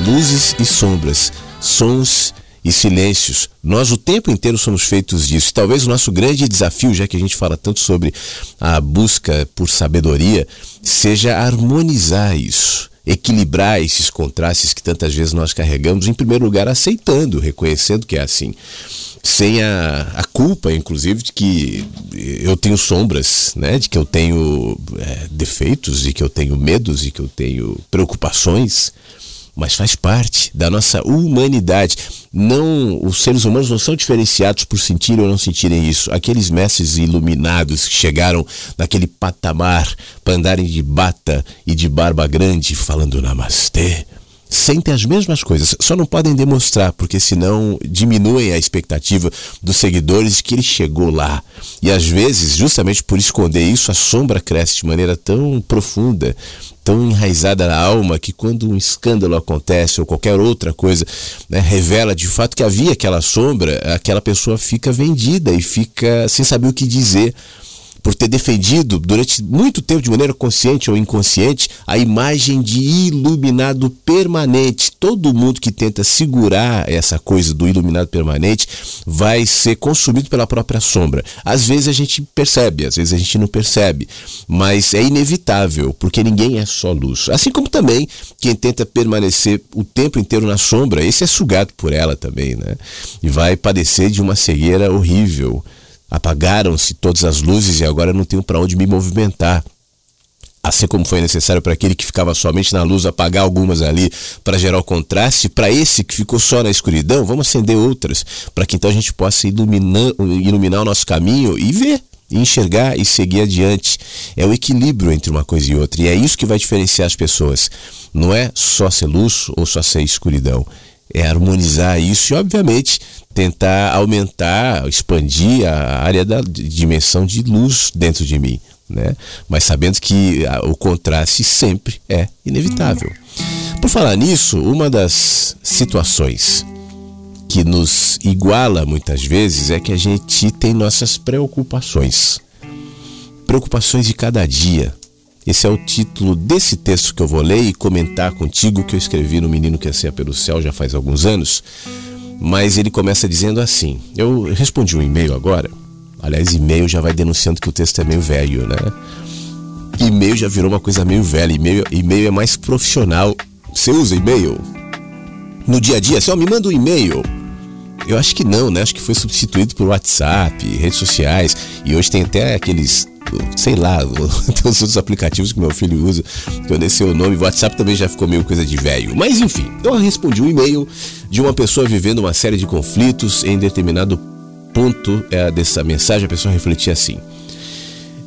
Luzes e sombras, sons e silêncios. Nós o tempo inteiro somos feitos disso. Talvez o nosso grande desafio, já que a gente fala tanto sobre a busca por sabedoria, seja harmonizar isso, equilibrar esses contrastes que tantas vezes nós carregamos, em primeiro lugar aceitando, reconhecendo que é assim. Sem a, a culpa, inclusive, de que eu tenho sombras, né? de que eu tenho é, defeitos, de que eu tenho medos, de que eu tenho preocupações mas faz parte da nossa humanidade. Não, os seres humanos não são diferenciados por sentirem ou não sentirem isso. Aqueles mestres iluminados que chegaram naquele patamar para andarem de bata e de barba grande falando namastê, sentem as mesmas coisas, só não podem demonstrar, porque senão diminuem a expectativa dos seguidores de que ele chegou lá. E às vezes, justamente por esconder isso, a sombra cresce de maneira tão profunda, tão enraizada na alma que quando um escândalo acontece ou qualquer outra coisa né, revela de fato que havia aquela sombra, aquela pessoa fica vendida e fica sem saber o que dizer por ter defendido durante muito tempo, de maneira consciente ou inconsciente, a imagem de iluminado permanente. Todo mundo que tenta segurar essa coisa do iluminado permanente vai ser consumido pela própria sombra. Às vezes a gente percebe, às vezes a gente não percebe, mas é inevitável, porque ninguém é só luz. Assim como também quem tenta permanecer o tempo inteiro na sombra, esse é sugado por ela também, né? E vai padecer de uma cegueira horrível. Apagaram-se todas as luzes e agora não tenho para onde me movimentar. Assim como foi necessário para aquele que ficava somente na luz apagar algumas ali para gerar o contraste, para esse que ficou só na escuridão, vamos acender outras, para que então a gente possa iluminar, iluminar o nosso caminho e ver, e enxergar e seguir adiante. É o equilíbrio entre uma coisa e outra, e é isso que vai diferenciar as pessoas. Não é só ser luz ou só ser escuridão é harmonizar isso e, obviamente, tentar aumentar, expandir a área da dimensão de luz dentro de mim. Né? Mas sabendo que o contraste sempre é inevitável. Por falar nisso, uma das situações que nos iguala muitas vezes é que a gente tem nossas preocupações. Preocupações de cada dia, esse é o título desse texto que eu vou ler e comentar contigo que eu escrevi no Menino que Anseia pelo Céu já faz alguns anos. Mas ele começa dizendo assim: Eu respondi um e-mail agora. Aliás, e-mail já vai denunciando que o texto é meio velho, né? E-mail já virou uma coisa meio velha. E-mail, e-mail é mais profissional. Você usa e-mail? No dia a dia, assim, ó, me manda um e-mail. Eu acho que não, né? Acho que foi substituído por WhatsApp, redes sociais. E hoje tem até aqueles sei lá, tem os outros aplicativos que meu filho usa, que eu nem sei o nome, WhatsApp também já ficou meio coisa de velho. Mas enfim, eu respondi um e-mail de uma pessoa vivendo uma série de conflitos em determinado ponto é, dessa mensagem, a pessoa refletia assim.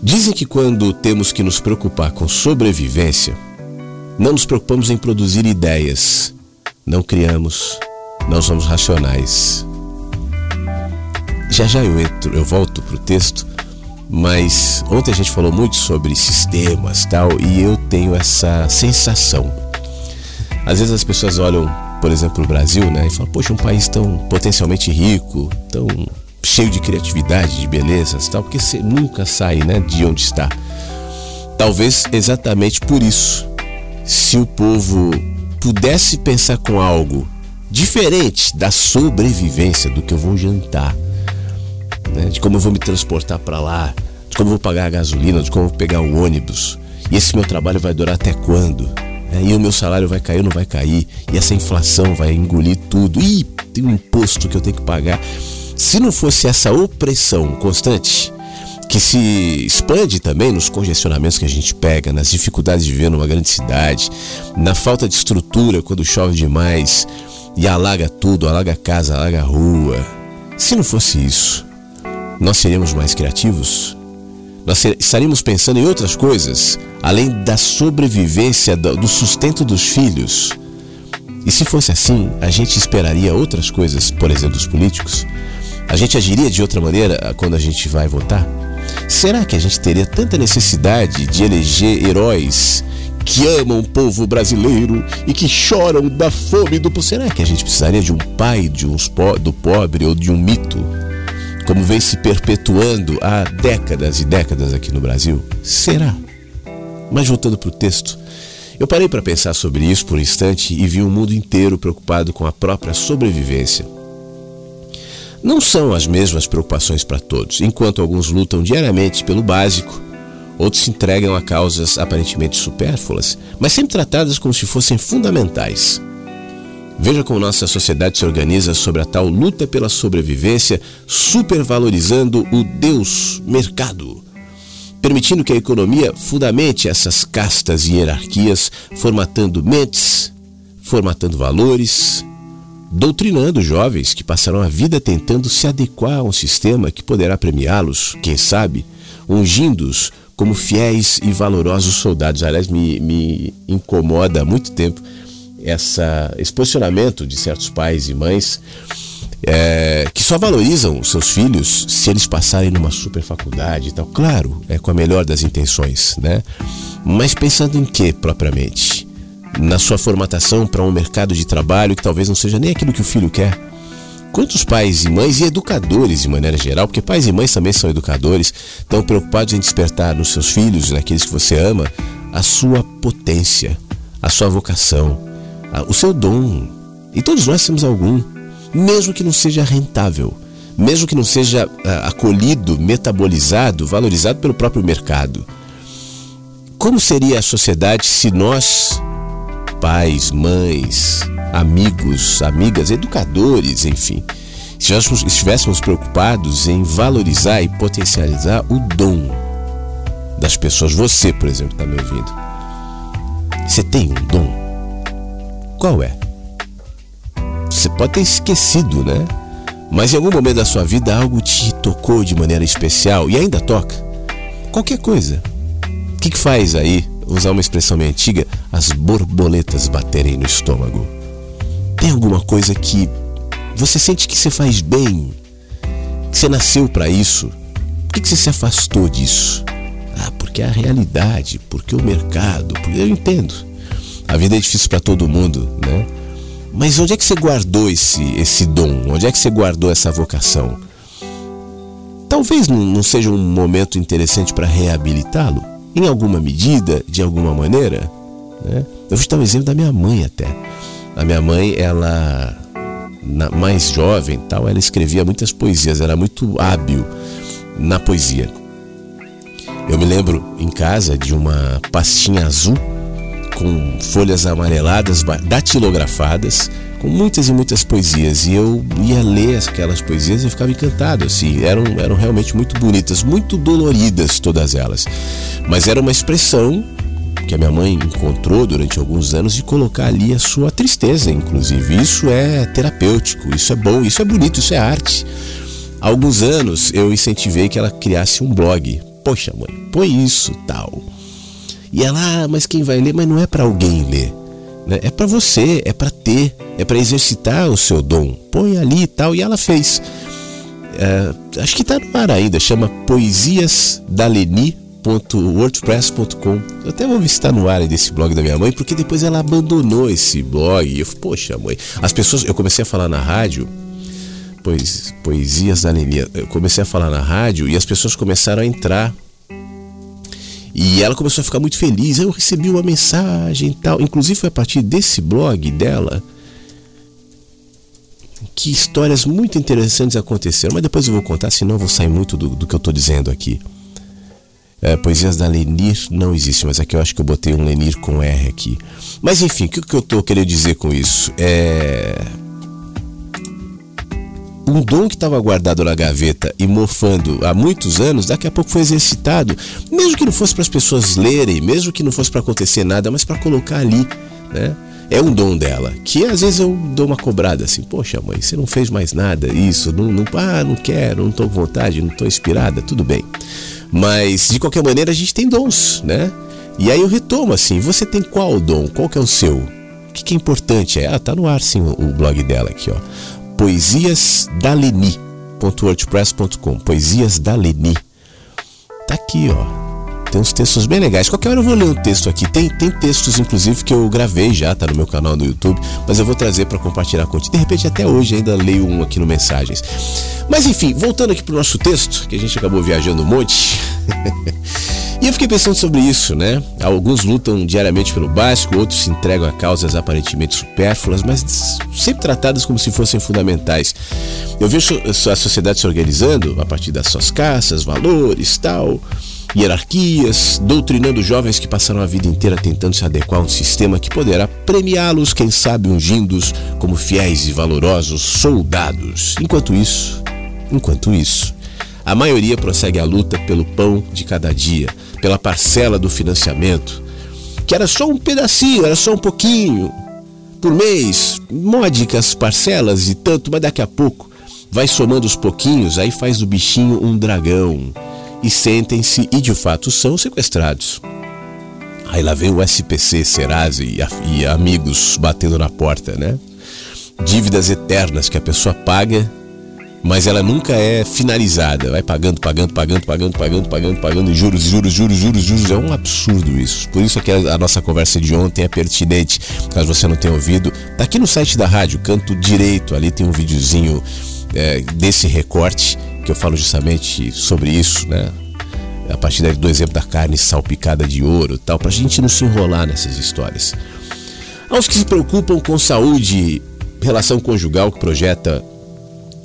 Dizem que quando temos que nos preocupar com sobrevivência, não nos preocupamos em produzir ideias, não criamos, não somos racionais. Já já eu entro, eu volto para o texto mas ontem a gente falou muito sobre sistemas tal, e eu tenho essa sensação. Às vezes as pessoas olham, por exemplo, o Brasil, né, e falam, poxa, um país tão potencialmente rico, tão cheio de criatividade, de belezas tal, porque você nunca sai né, de onde está. Talvez exatamente por isso, se o povo pudesse pensar com algo diferente da sobrevivência do que eu vou jantar né? de como eu vou me transportar para lá, de como eu vou pagar a gasolina, de como eu vou pegar o ônibus. E esse meu trabalho vai durar até quando? Né? E o meu salário vai cair ou não vai cair? E essa inflação vai engolir tudo? Ih, tem um imposto que eu tenho que pagar. Se não fosse essa opressão constante, que se expande também nos congestionamentos que a gente pega, nas dificuldades de viver numa grande cidade, na falta de estrutura quando chove demais e alaga tudo, alaga casa, alaga rua. Se não fosse isso, nós seríamos mais criativos? Nós estaríamos pensando em outras coisas, além da sobrevivência, do sustento dos filhos. E se fosse assim, a gente esperaria outras coisas, por exemplo, dos políticos? A gente agiria de outra maneira ah, quando a gente vai votar? Será que a gente teria tanta necessidade de eleger heróis que amam o povo brasileiro e que choram da fome do povo? Será que a gente precisaria de um pai de uns po do pobre ou de um mito? Como vem se perpetuando há décadas e décadas aqui no Brasil? Será? Mas voltando para o texto, eu parei para pensar sobre isso por um instante e vi o mundo inteiro preocupado com a própria sobrevivência. Não são as mesmas preocupações para todos. Enquanto alguns lutam diariamente pelo básico, outros se entregam a causas aparentemente supérfluas, mas sempre tratadas como se fossem fundamentais. Veja como nossa sociedade se organiza sobre a tal luta pela sobrevivência, supervalorizando o Deus mercado, permitindo que a economia fundamente essas castas e hierarquias, formatando mentes, formatando valores, doutrinando jovens que passarão a vida tentando se adequar a um sistema que poderá premiá-los, quem sabe, ungindo-os como fiéis e valorosos soldados. Aliás, me, me incomoda há muito tempo essa, esse posicionamento de certos pais e mães é, que só valorizam os seus filhos se eles passarem numa super faculdade e tal. Claro, é com a melhor das intenções, né? Mas pensando em que propriamente? Na sua formatação para um mercado de trabalho que talvez não seja nem aquilo que o filho quer. Quantos pais e mães e educadores de maneira geral, porque pais e mães também são educadores, estão preocupados em despertar nos seus filhos, naqueles que você ama, a sua potência, a sua vocação, o seu dom. E todos nós temos algum, mesmo que não seja rentável, mesmo que não seja acolhido, metabolizado, valorizado pelo próprio mercado. Como seria a sociedade se nós, pais, mães, amigos, amigas, educadores, enfim, estivéssemos, estivéssemos preocupados em valorizar e potencializar o dom das pessoas? Você, por exemplo, está me ouvindo. Você tem um dom? Qual é? Você pode ter esquecido, né? Mas em algum momento da sua vida algo te tocou de maneira especial e ainda toca. Qualquer coisa. O que, que faz aí, usar uma expressão meio antiga, as borboletas baterem no estômago? Tem alguma coisa que você sente que você faz bem, que você nasceu para isso? Por que, que você se afastou disso? Ah, porque é a realidade, porque o mercado, porque eu entendo. A vida é difícil para todo mundo, né? Mas onde é que você guardou esse, esse dom? Onde é que você guardou essa vocação? Talvez não, seja um momento interessante para reabilitá-lo em alguma medida, de alguma maneira. Né? Eu vou te dar um exemplo da minha mãe até. A minha mãe, ela, na, mais jovem, tal, ela escrevia muitas poesias, era muito hábil na poesia. Eu me lembro em casa de uma pastinha azul com folhas amareladas datilografadas com muitas e muitas poesias. E eu ia ler aquelas poesias e ficava encantado assim. Eram, eram realmente muito bonitas muito doloridas todas elas. Mas era uma expressão que a minha mãe encontrou durante alguns anos de colocar ali a sua tristeza inclusive. Isso é terapêutico isso é bom isso é bonito isso é arte. Há alguns anos eu incentivei que ela criasse um blog. Poxa mãe põe isso tal e ela ah, mas quem vai ler mas não é para alguém ler né? É para você, é para ter, é para exercitar o seu dom. Põe ali e tal. E ela fez. É, acho que está no ar ainda, chama poesiasdaleni.wordpress.com. Eu até vou se está no ar desse blog da minha mãe, porque depois ela abandonou esse blog. Eu, poxa, mãe. As pessoas, eu comecei a falar na rádio, pois, Poesias da Leni. Eu comecei a falar na rádio e as pessoas começaram a entrar e ela começou a ficar muito feliz. Eu recebi uma mensagem e tal. Inclusive foi a partir desse blog dela que histórias muito interessantes aconteceram. Mas depois eu vou contar, senão eu vou sair muito do, do que eu estou dizendo aqui. É, poesias da Lenir não existe, mas aqui eu acho que eu botei um Lenir com R aqui. Mas enfim, o que, que eu estou querendo dizer com isso? É um dom que estava guardado na gaveta e mofando há muitos anos, daqui a pouco foi exercitado, mesmo que não fosse para as pessoas lerem, mesmo que não fosse para acontecer nada, mas para colocar ali, né? É um dom dela, que às vezes eu dou uma cobrada assim, poxa mãe, você não fez mais nada, isso, não, não ah, não quero, não estou com vontade, não estou inspirada, tudo bem. Mas de qualquer maneira a gente tem dons, né? E aí eu retomo assim, você tem qual dom? Qual que é o seu? O que, que é importante? É, ah, tá no ar sim o, o blog dela aqui, ó poesiasdaleni.wordpress.com. Poesias da Leni. Tá aqui, ó. Tem uns textos bem legais. Qualquer hora eu vou ler um texto aqui. Tem, tem textos, inclusive, que eu gravei já, tá no meu canal no YouTube, mas eu vou trazer para compartilhar contigo. De repente, até hoje ainda leio um aqui no Mensagens. Mas enfim, voltando aqui pro nosso texto, que a gente acabou viajando um monte. E eu fiquei pensando sobre isso, né? Alguns lutam diariamente pelo básico, outros se entregam a causas aparentemente supérfluas, mas sempre tratadas como se fossem fundamentais. Eu vejo a sociedade se organizando a partir das suas caças, valores, tal, hierarquias, doutrinando jovens que passaram a vida inteira tentando se adequar a um sistema que poderá premiá-los, quem sabe ungindo-os como fiéis e valorosos soldados. Enquanto isso, enquanto isso, a maioria prossegue a luta pelo pão de cada dia pela parcela do financiamento, que era só um pedacinho, era só um pouquinho por mês, módicas parcelas e tanto, mas daqui a pouco vai somando os pouquinhos, aí faz do bichinho um dragão e sentem-se e de fato são sequestrados. Aí lá vem o SPC, Serasa e, e amigos batendo na porta, né? Dívidas eternas que a pessoa paga mas ela nunca é finalizada. Vai pagando, pagando, pagando, pagando, pagando, pagando, pagando, juros, juros, juros, juros, juros. É um absurdo isso. Por isso que a nossa conversa de ontem é pertinente. Caso você não tenha ouvido, tá aqui no site da rádio, canto direito, ali tem um videozinho é, desse recorte que eu falo justamente sobre isso, né? A partir do exemplo da carne salpicada de ouro tal, pra gente não se enrolar nessas histórias. Aos que se preocupam com saúde, relação conjugal que projeta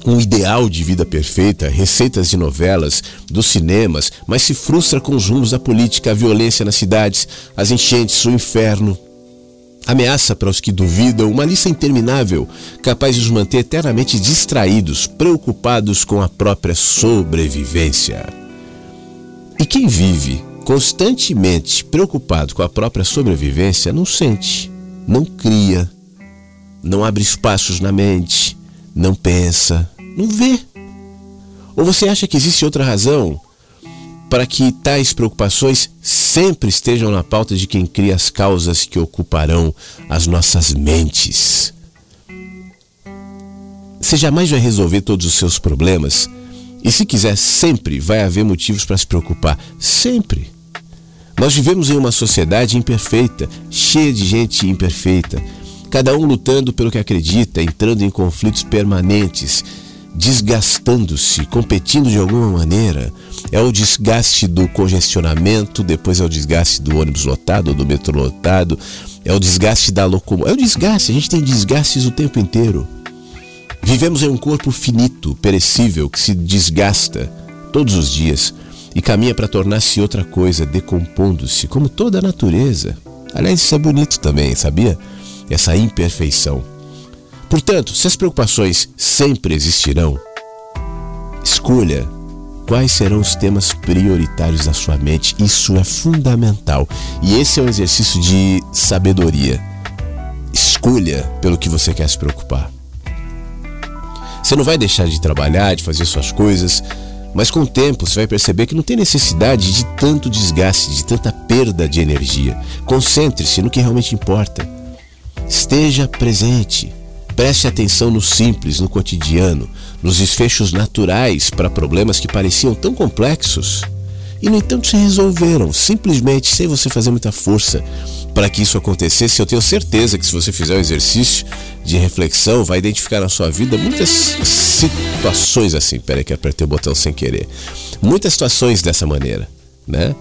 um ideal de vida perfeita, receitas de novelas, dos cinemas, mas se frustra com os rumos da política, a violência nas cidades, as enchentes, o inferno. Ameaça para os que duvidam, uma lista interminável, capaz de os manter eternamente distraídos, preocupados com a própria sobrevivência. E quem vive constantemente preocupado com a própria sobrevivência não sente, não cria, não abre espaços na mente, não pensa, não vê. Ou você acha que existe outra razão para que tais preocupações sempre estejam na pauta de quem cria as causas que ocuparão as nossas mentes? Você jamais vai resolver todos os seus problemas e se quiser, sempre vai haver motivos para se preocupar. Sempre. Nós vivemos em uma sociedade imperfeita, cheia de gente imperfeita, cada um lutando pelo que acredita, entrando em conflitos permanentes, desgastando-se, competindo de alguma maneira. É o desgaste do congestionamento, depois é o desgaste do ônibus lotado, do metrô lotado, é o desgaste da locomoção. É o desgaste, a gente tem desgastes o tempo inteiro. Vivemos em um corpo finito, perecível, que se desgasta todos os dias e caminha para tornar-se outra coisa, decompondo-se, como toda a natureza. Aliás, isso é bonito também, sabia? essa imperfeição. Portanto, se as preocupações sempre existirão, escolha quais serão os temas prioritários da sua mente. Isso é fundamental. E esse é um exercício de sabedoria. Escolha pelo que você quer se preocupar. Você não vai deixar de trabalhar, de fazer suas coisas, mas com o tempo você vai perceber que não tem necessidade de tanto desgaste, de tanta perda de energia. Concentre-se no que realmente importa. Esteja presente. Preste atenção no simples, no cotidiano, nos desfechos naturais para problemas que pareciam tão complexos e, no entanto, se resolveram, simplesmente sem você fazer muita força para que isso acontecesse. Eu tenho certeza que, se você fizer um exercício de reflexão, vai identificar na sua vida muitas situações assim. Peraí, que apertei o botão sem querer. Muitas situações dessa maneira, né?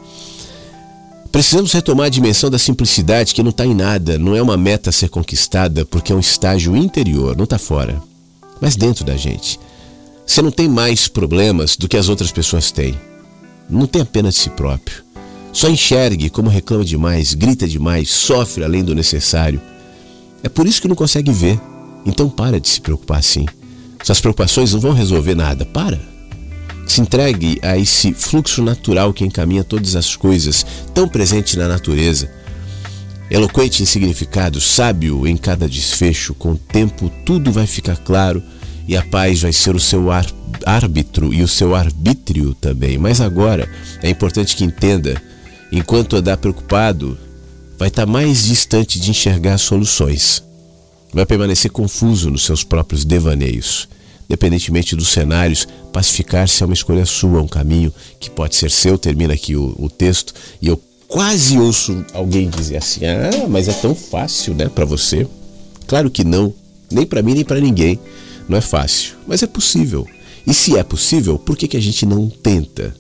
Precisamos retomar a dimensão da simplicidade que não está em nada, não é uma meta a ser conquistada, porque é um estágio interior, não está fora, mas dentro da gente. Você não tem mais problemas do que as outras pessoas têm. Não tem apenas de si próprio. Só enxergue como reclama demais, grita demais, sofre além do necessário. É por isso que não consegue ver. Então para de se preocupar assim. Suas preocupações não vão resolver nada. Para. Se entregue a esse fluxo natural que encaminha todas as coisas, tão presente na natureza. Eloquente em significado, sábio em cada desfecho, com o tempo tudo vai ficar claro e a paz vai ser o seu árbitro e o seu arbítrio também. Mas agora é importante que entenda: enquanto andar preocupado, vai estar mais distante de enxergar soluções. Vai permanecer confuso nos seus próprios devaneios. Independentemente dos cenários, pacificar-se é uma escolha sua, um caminho que pode ser seu. Termina aqui o, o texto e eu quase ouço alguém dizer assim: ah, mas é tão fácil, né, para você? Claro que não, nem para mim nem para ninguém. Não é fácil, mas é possível. E se é possível, por que, que a gente não tenta?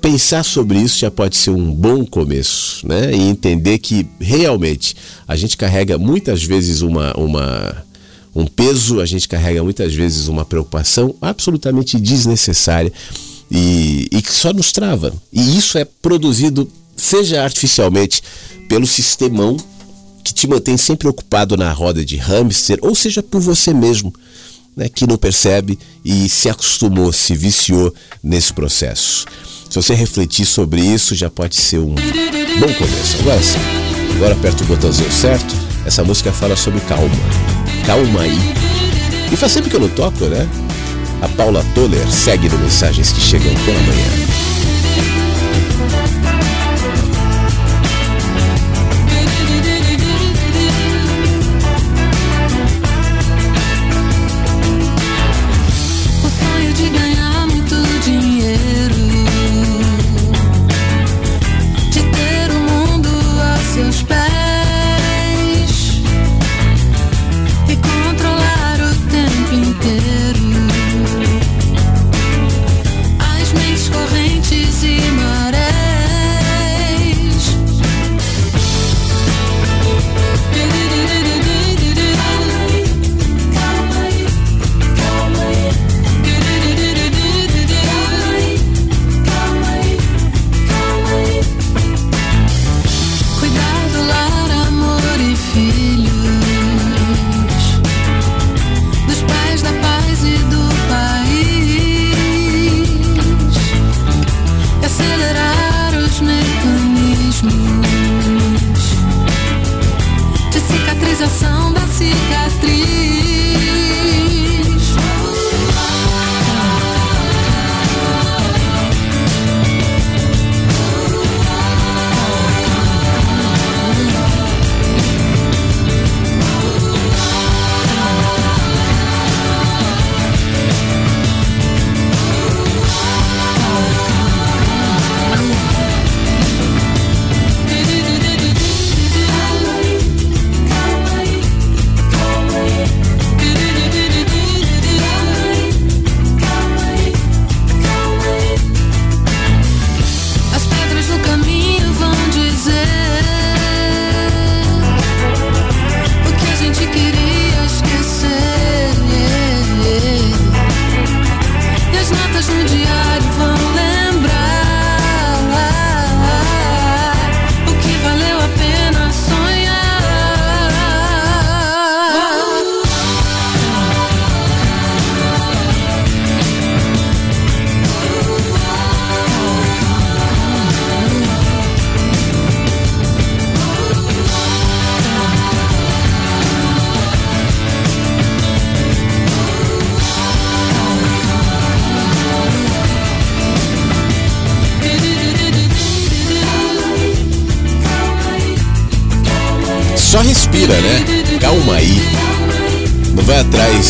Pensar sobre isso já pode ser um bom começo, né? E entender que realmente a gente carrega muitas vezes uma, uma um peso, a gente carrega muitas vezes uma preocupação absolutamente desnecessária e, e que só nos trava. E isso é produzido, seja artificialmente, pelo sistemão que te mantém sempre ocupado na roda de hamster, ou seja por você mesmo, né, que não percebe e se acostumou, se viciou nesse processo. Se você refletir sobre isso, já pode ser um bom começo. Agora sim, agora aperta o botãozinho certo. Essa música fala sobre calma calma aí. E faz sempre que eu não toco, né? A Paula Toller segue no Mensagens que Chegam pela Manhã.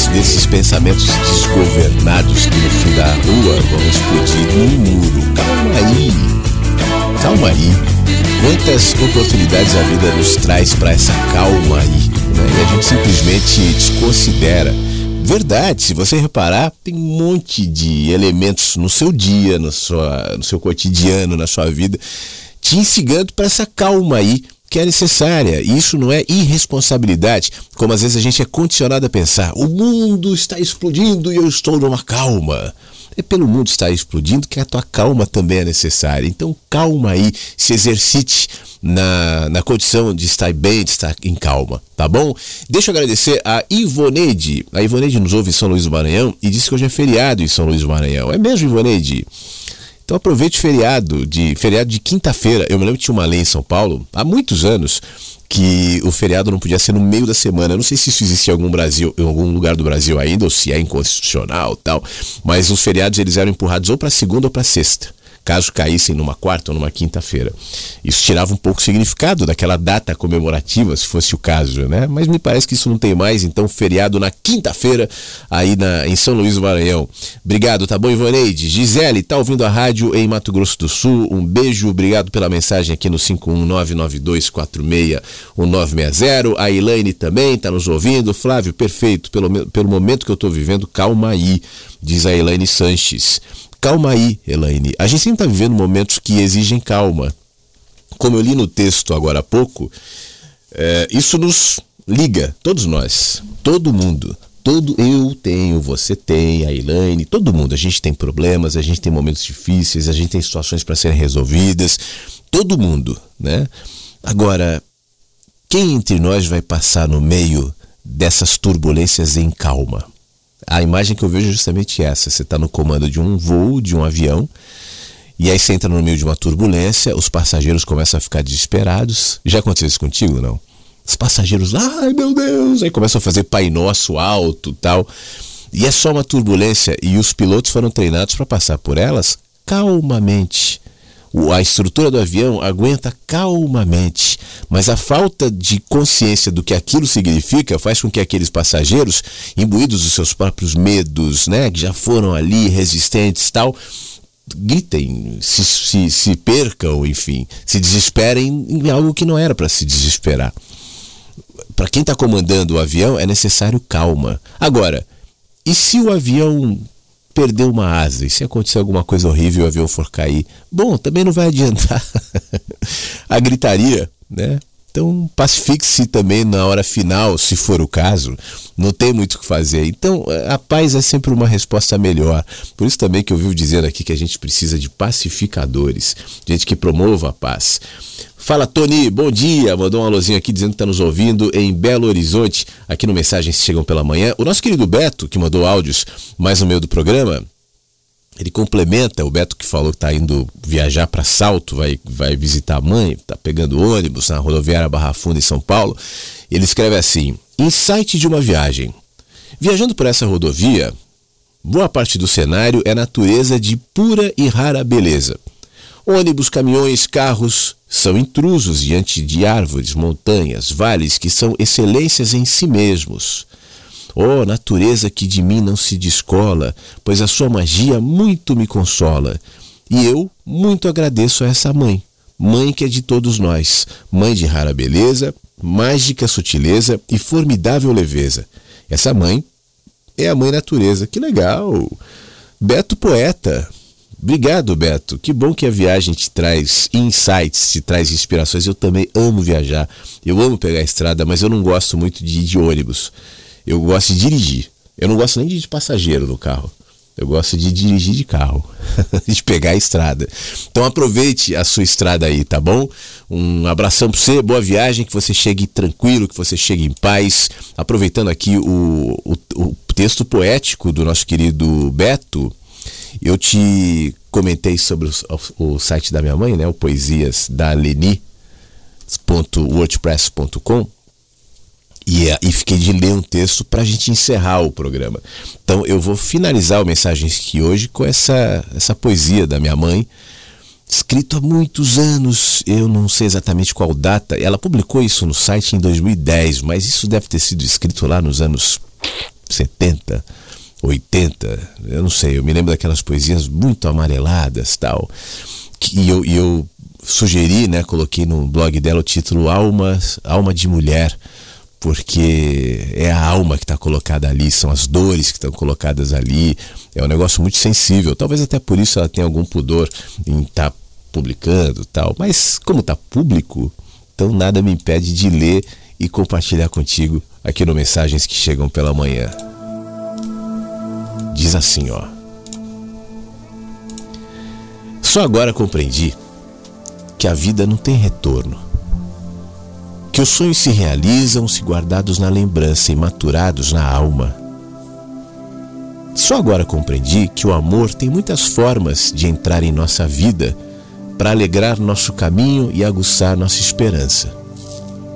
Atrás desses pensamentos desgovernados que no fim da rua vão explodir num muro. Calma aí. Calma aí. Quantas oportunidades a vida nos traz para essa calma aí, né? E a gente simplesmente desconsidera. Verdade, se você reparar, tem um monte de elementos no seu dia, no, sua, no seu cotidiano, na sua vida, te instigando para essa calma aí que é necessária. E isso não é irresponsabilidade, como às vezes a gente é condicionado a pensar: o mundo está explodindo e eu estou numa calma. É pelo mundo estar explodindo que a tua calma também é necessária. Então, calma aí, se exercite na, na condição de estar bem, de estar em calma, tá bom? Deixa eu agradecer a Ivoneide. A Ivoneide nos ouve em São Luís do Maranhão e disse que hoje é feriado em São Luís do Maranhão. É mesmo, Ivoneide? Então aproveite o feriado de feriado de quinta-feira. Eu me lembro que tinha uma lei em São Paulo há muitos anos que o feriado não podia ser no meio da semana. Eu não sei se isso existe em algum Brasil, em algum lugar do Brasil ainda ou se é inconstitucional, tal, mas os feriados eles eram empurrados ou para segunda ou para sexta caso caíssem numa quarta ou numa quinta-feira. Isso tirava um pouco o significado daquela data comemorativa, se fosse o caso, né? Mas me parece que isso não tem mais, então feriado na quinta-feira aí na, em São Luís do Maranhão. Obrigado, tá bom, Ivoneide? Gisele, tá ouvindo a rádio em Mato Grosso do Sul, um beijo, obrigado pela mensagem aqui no 51992461960. A Elaine também tá nos ouvindo. Flávio, perfeito, pelo, pelo momento que eu tô vivendo, calma aí, diz a Elaine Sanches. Calma aí, Elaine. A gente sempre está vivendo momentos que exigem calma. Como eu li no texto agora há pouco, é, isso nos liga, todos nós, todo mundo. Todo eu tenho, você tem, a Elaine, todo mundo. A gente tem problemas, a gente tem momentos difíceis, a gente tem situações para serem resolvidas. Todo mundo, né? Agora, quem entre nós vai passar no meio dessas turbulências em calma? A imagem que eu vejo é justamente essa. Você está no comando de um voo, de um avião, e aí você entra no meio de uma turbulência, os passageiros começam a ficar desesperados. Já aconteceu isso contigo, não? Os passageiros lá, ai meu Deus, aí começam a fazer Pai Nosso alto tal. E é só uma turbulência e os pilotos foram treinados para passar por elas calmamente a estrutura do avião aguenta calmamente, mas a falta de consciência do que aquilo significa faz com que aqueles passageiros, imbuídos dos seus próprios medos, né, que já foram ali resistentes tal, gritem, se, se, se percam, enfim, se desesperem em algo que não era para se desesperar. Para quem está comandando o avião é necessário calma. Agora, e se o avião perdeu uma asa e se acontecer alguma coisa horrível e o avião for cair, bom, também não vai adiantar a gritaria, né? Então, pacifique-se também na hora final, se for o caso. Não tem muito o que fazer. Então, a paz é sempre uma resposta melhor. Por isso também que eu vivo dizendo aqui que a gente precisa de pacificadores, gente que promova a paz. Fala, Tony, bom dia. Mandou um alôzinho aqui dizendo que está nos ouvindo em Belo Horizonte, aqui no Mensagens Chegam pela Manhã. O nosso querido Beto, que mandou áudios mais no meio do programa, ele complementa o Beto que falou que está indo viajar para Salto, vai, vai visitar a mãe, está pegando ônibus na rodoviária Barra Funda em São Paulo. Ele escreve assim: Insight de uma viagem. Viajando por essa rodovia, boa parte do cenário é natureza de pura e rara beleza. Ônibus, caminhões, carros são intrusos diante de árvores, montanhas, vales que são excelências em si mesmos. Oh, natureza que de mim não se descola, pois a sua magia muito me consola. E eu muito agradeço a essa mãe, mãe que é de todos nós, mãe de rara beleza, mágica sutileza e formidável leveza. Essa mãe é a mãe natureza. Que legal! Beto Poeta. Obrigado, Beto. Que bom que a viagem te traz insights, te traz inspirações. Eu também amo viajar. Eu amo pegar a estrada, mas eu não gosto muito de ir de ônibus. Eu gosto de dirigir. Eu não gosto nem de ir de passageiro no carro. Eu gosto de dirigir de carro, de pegar a estrada. Então aproveite a sua estrada aí, tá bom? Um abração para você, boa viagem, que você chegue tranquilo, que você chegue em paz. Aproveitando aqui o, o, o texto poético do nosso querido Beto, eu te comentei sobre o, o site da minha mãe, né? O Poesias da Leni.wordpress.com e, eh, e fiquei de ler um texto para a gente encerrar o programa. Então eu vou finalizar o Mensagens que hoje com essa, essa poesia da minha mãe escrito há muitos anos, eu não sei exatamente qual data. Ela publicou isso no site em 2010, mas isso deve ter sido escrito lá nos anos 70, 80, eu não sei. Eu me lembro daquelas poesias muito amareladas, tal. E eu, e eu sugeri, né, coloquei no blog dela o título Alma, Alma de Mulher, porque é a alma que está colocada ali, são as dores que estão colocadas ali. É um negócio muito sensível. Talvez até por isso ela tenha algum pudor em estar tá publicando tal. Mas como está público, então nada me impede de ler e compartilhar contigo aqui no Mensagens que Chegam pela Manhã. Diz assim, ó. Só agora compreendi que a vida não tem retorno. Que os sonhos se realizam se guardados na lembrança e maturados na alma. Só agora compreendi que o amor tem muitas formas de entrar em nossa vida para alegrar nosso caminho e aguçar nossa esperança.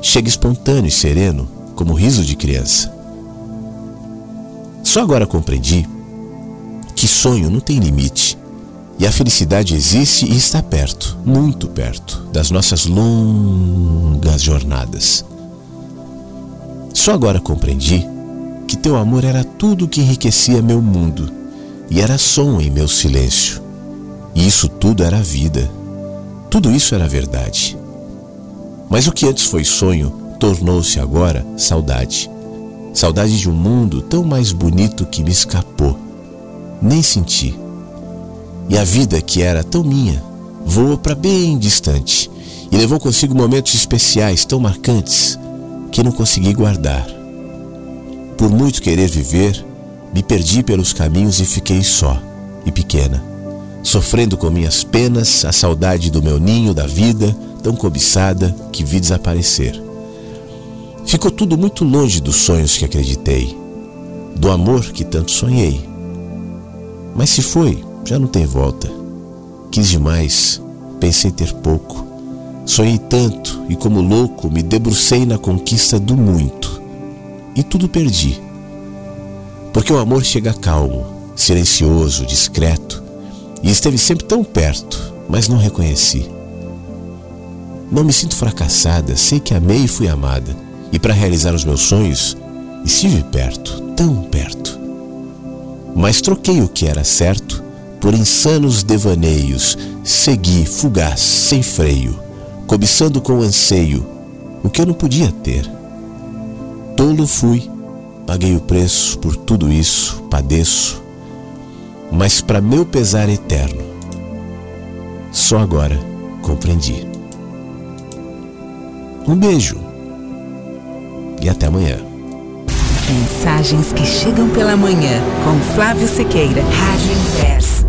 Chega espontâneo e sereno, como o riso de criança. Só agora compreendi que sonho não tem limite e a felicidade existe e está perto, muito perto, das nossas longas jornadas. Só agora compreendi que teu amor era tudo que enriquecia meu mundo e era som em meu silêncio. E isso tudo era vida. Tudo isso era verdade. Mas o que antes foi sonho tornou-se agora saudade. Saudade de um mundo tão mais bonito que me escapou. Nem senti e a vida, que era tão minha, voou para bem distante e levou consigo momentos especiais tão marcantes que não consegui guardar. Por muito querer viver, me perdi pelos caminhos e fiquei só e pequena, sofrendo com minhas penas a saudade do meu ninho da vida, tão cobiçada que vi desaparecer. Ficou tudo muito longe dos sonhos que acreditei, do amor que tanto sonhei. Mas se foi, já não tem volta. Quis demais, pensei ter pouco. Sonhei tanto e, como louco, me debrucei na conquista do muito. E tudo perdi. Porque o amor chega calmo, silencioso, discreto, e esteve sempre tão perto, mas não reconheci. Não me sinto fracassada, sei que amei e fui amada, e para realizar os meus sonhos, estive perto, tão perto. Mas troquei o que era certo por insanos devaneios, segui fugaz, sem freio, cobiçando com anseio o que eu não podia ter. Tolo fui, paguei o preço por tudo isso, padeço, mas para meu pesar eterno, só agora compreendi. Um beijo e até amanhã. Mensagens que chegam pela manhã com Flávio Sequeira, Rádio Inverso.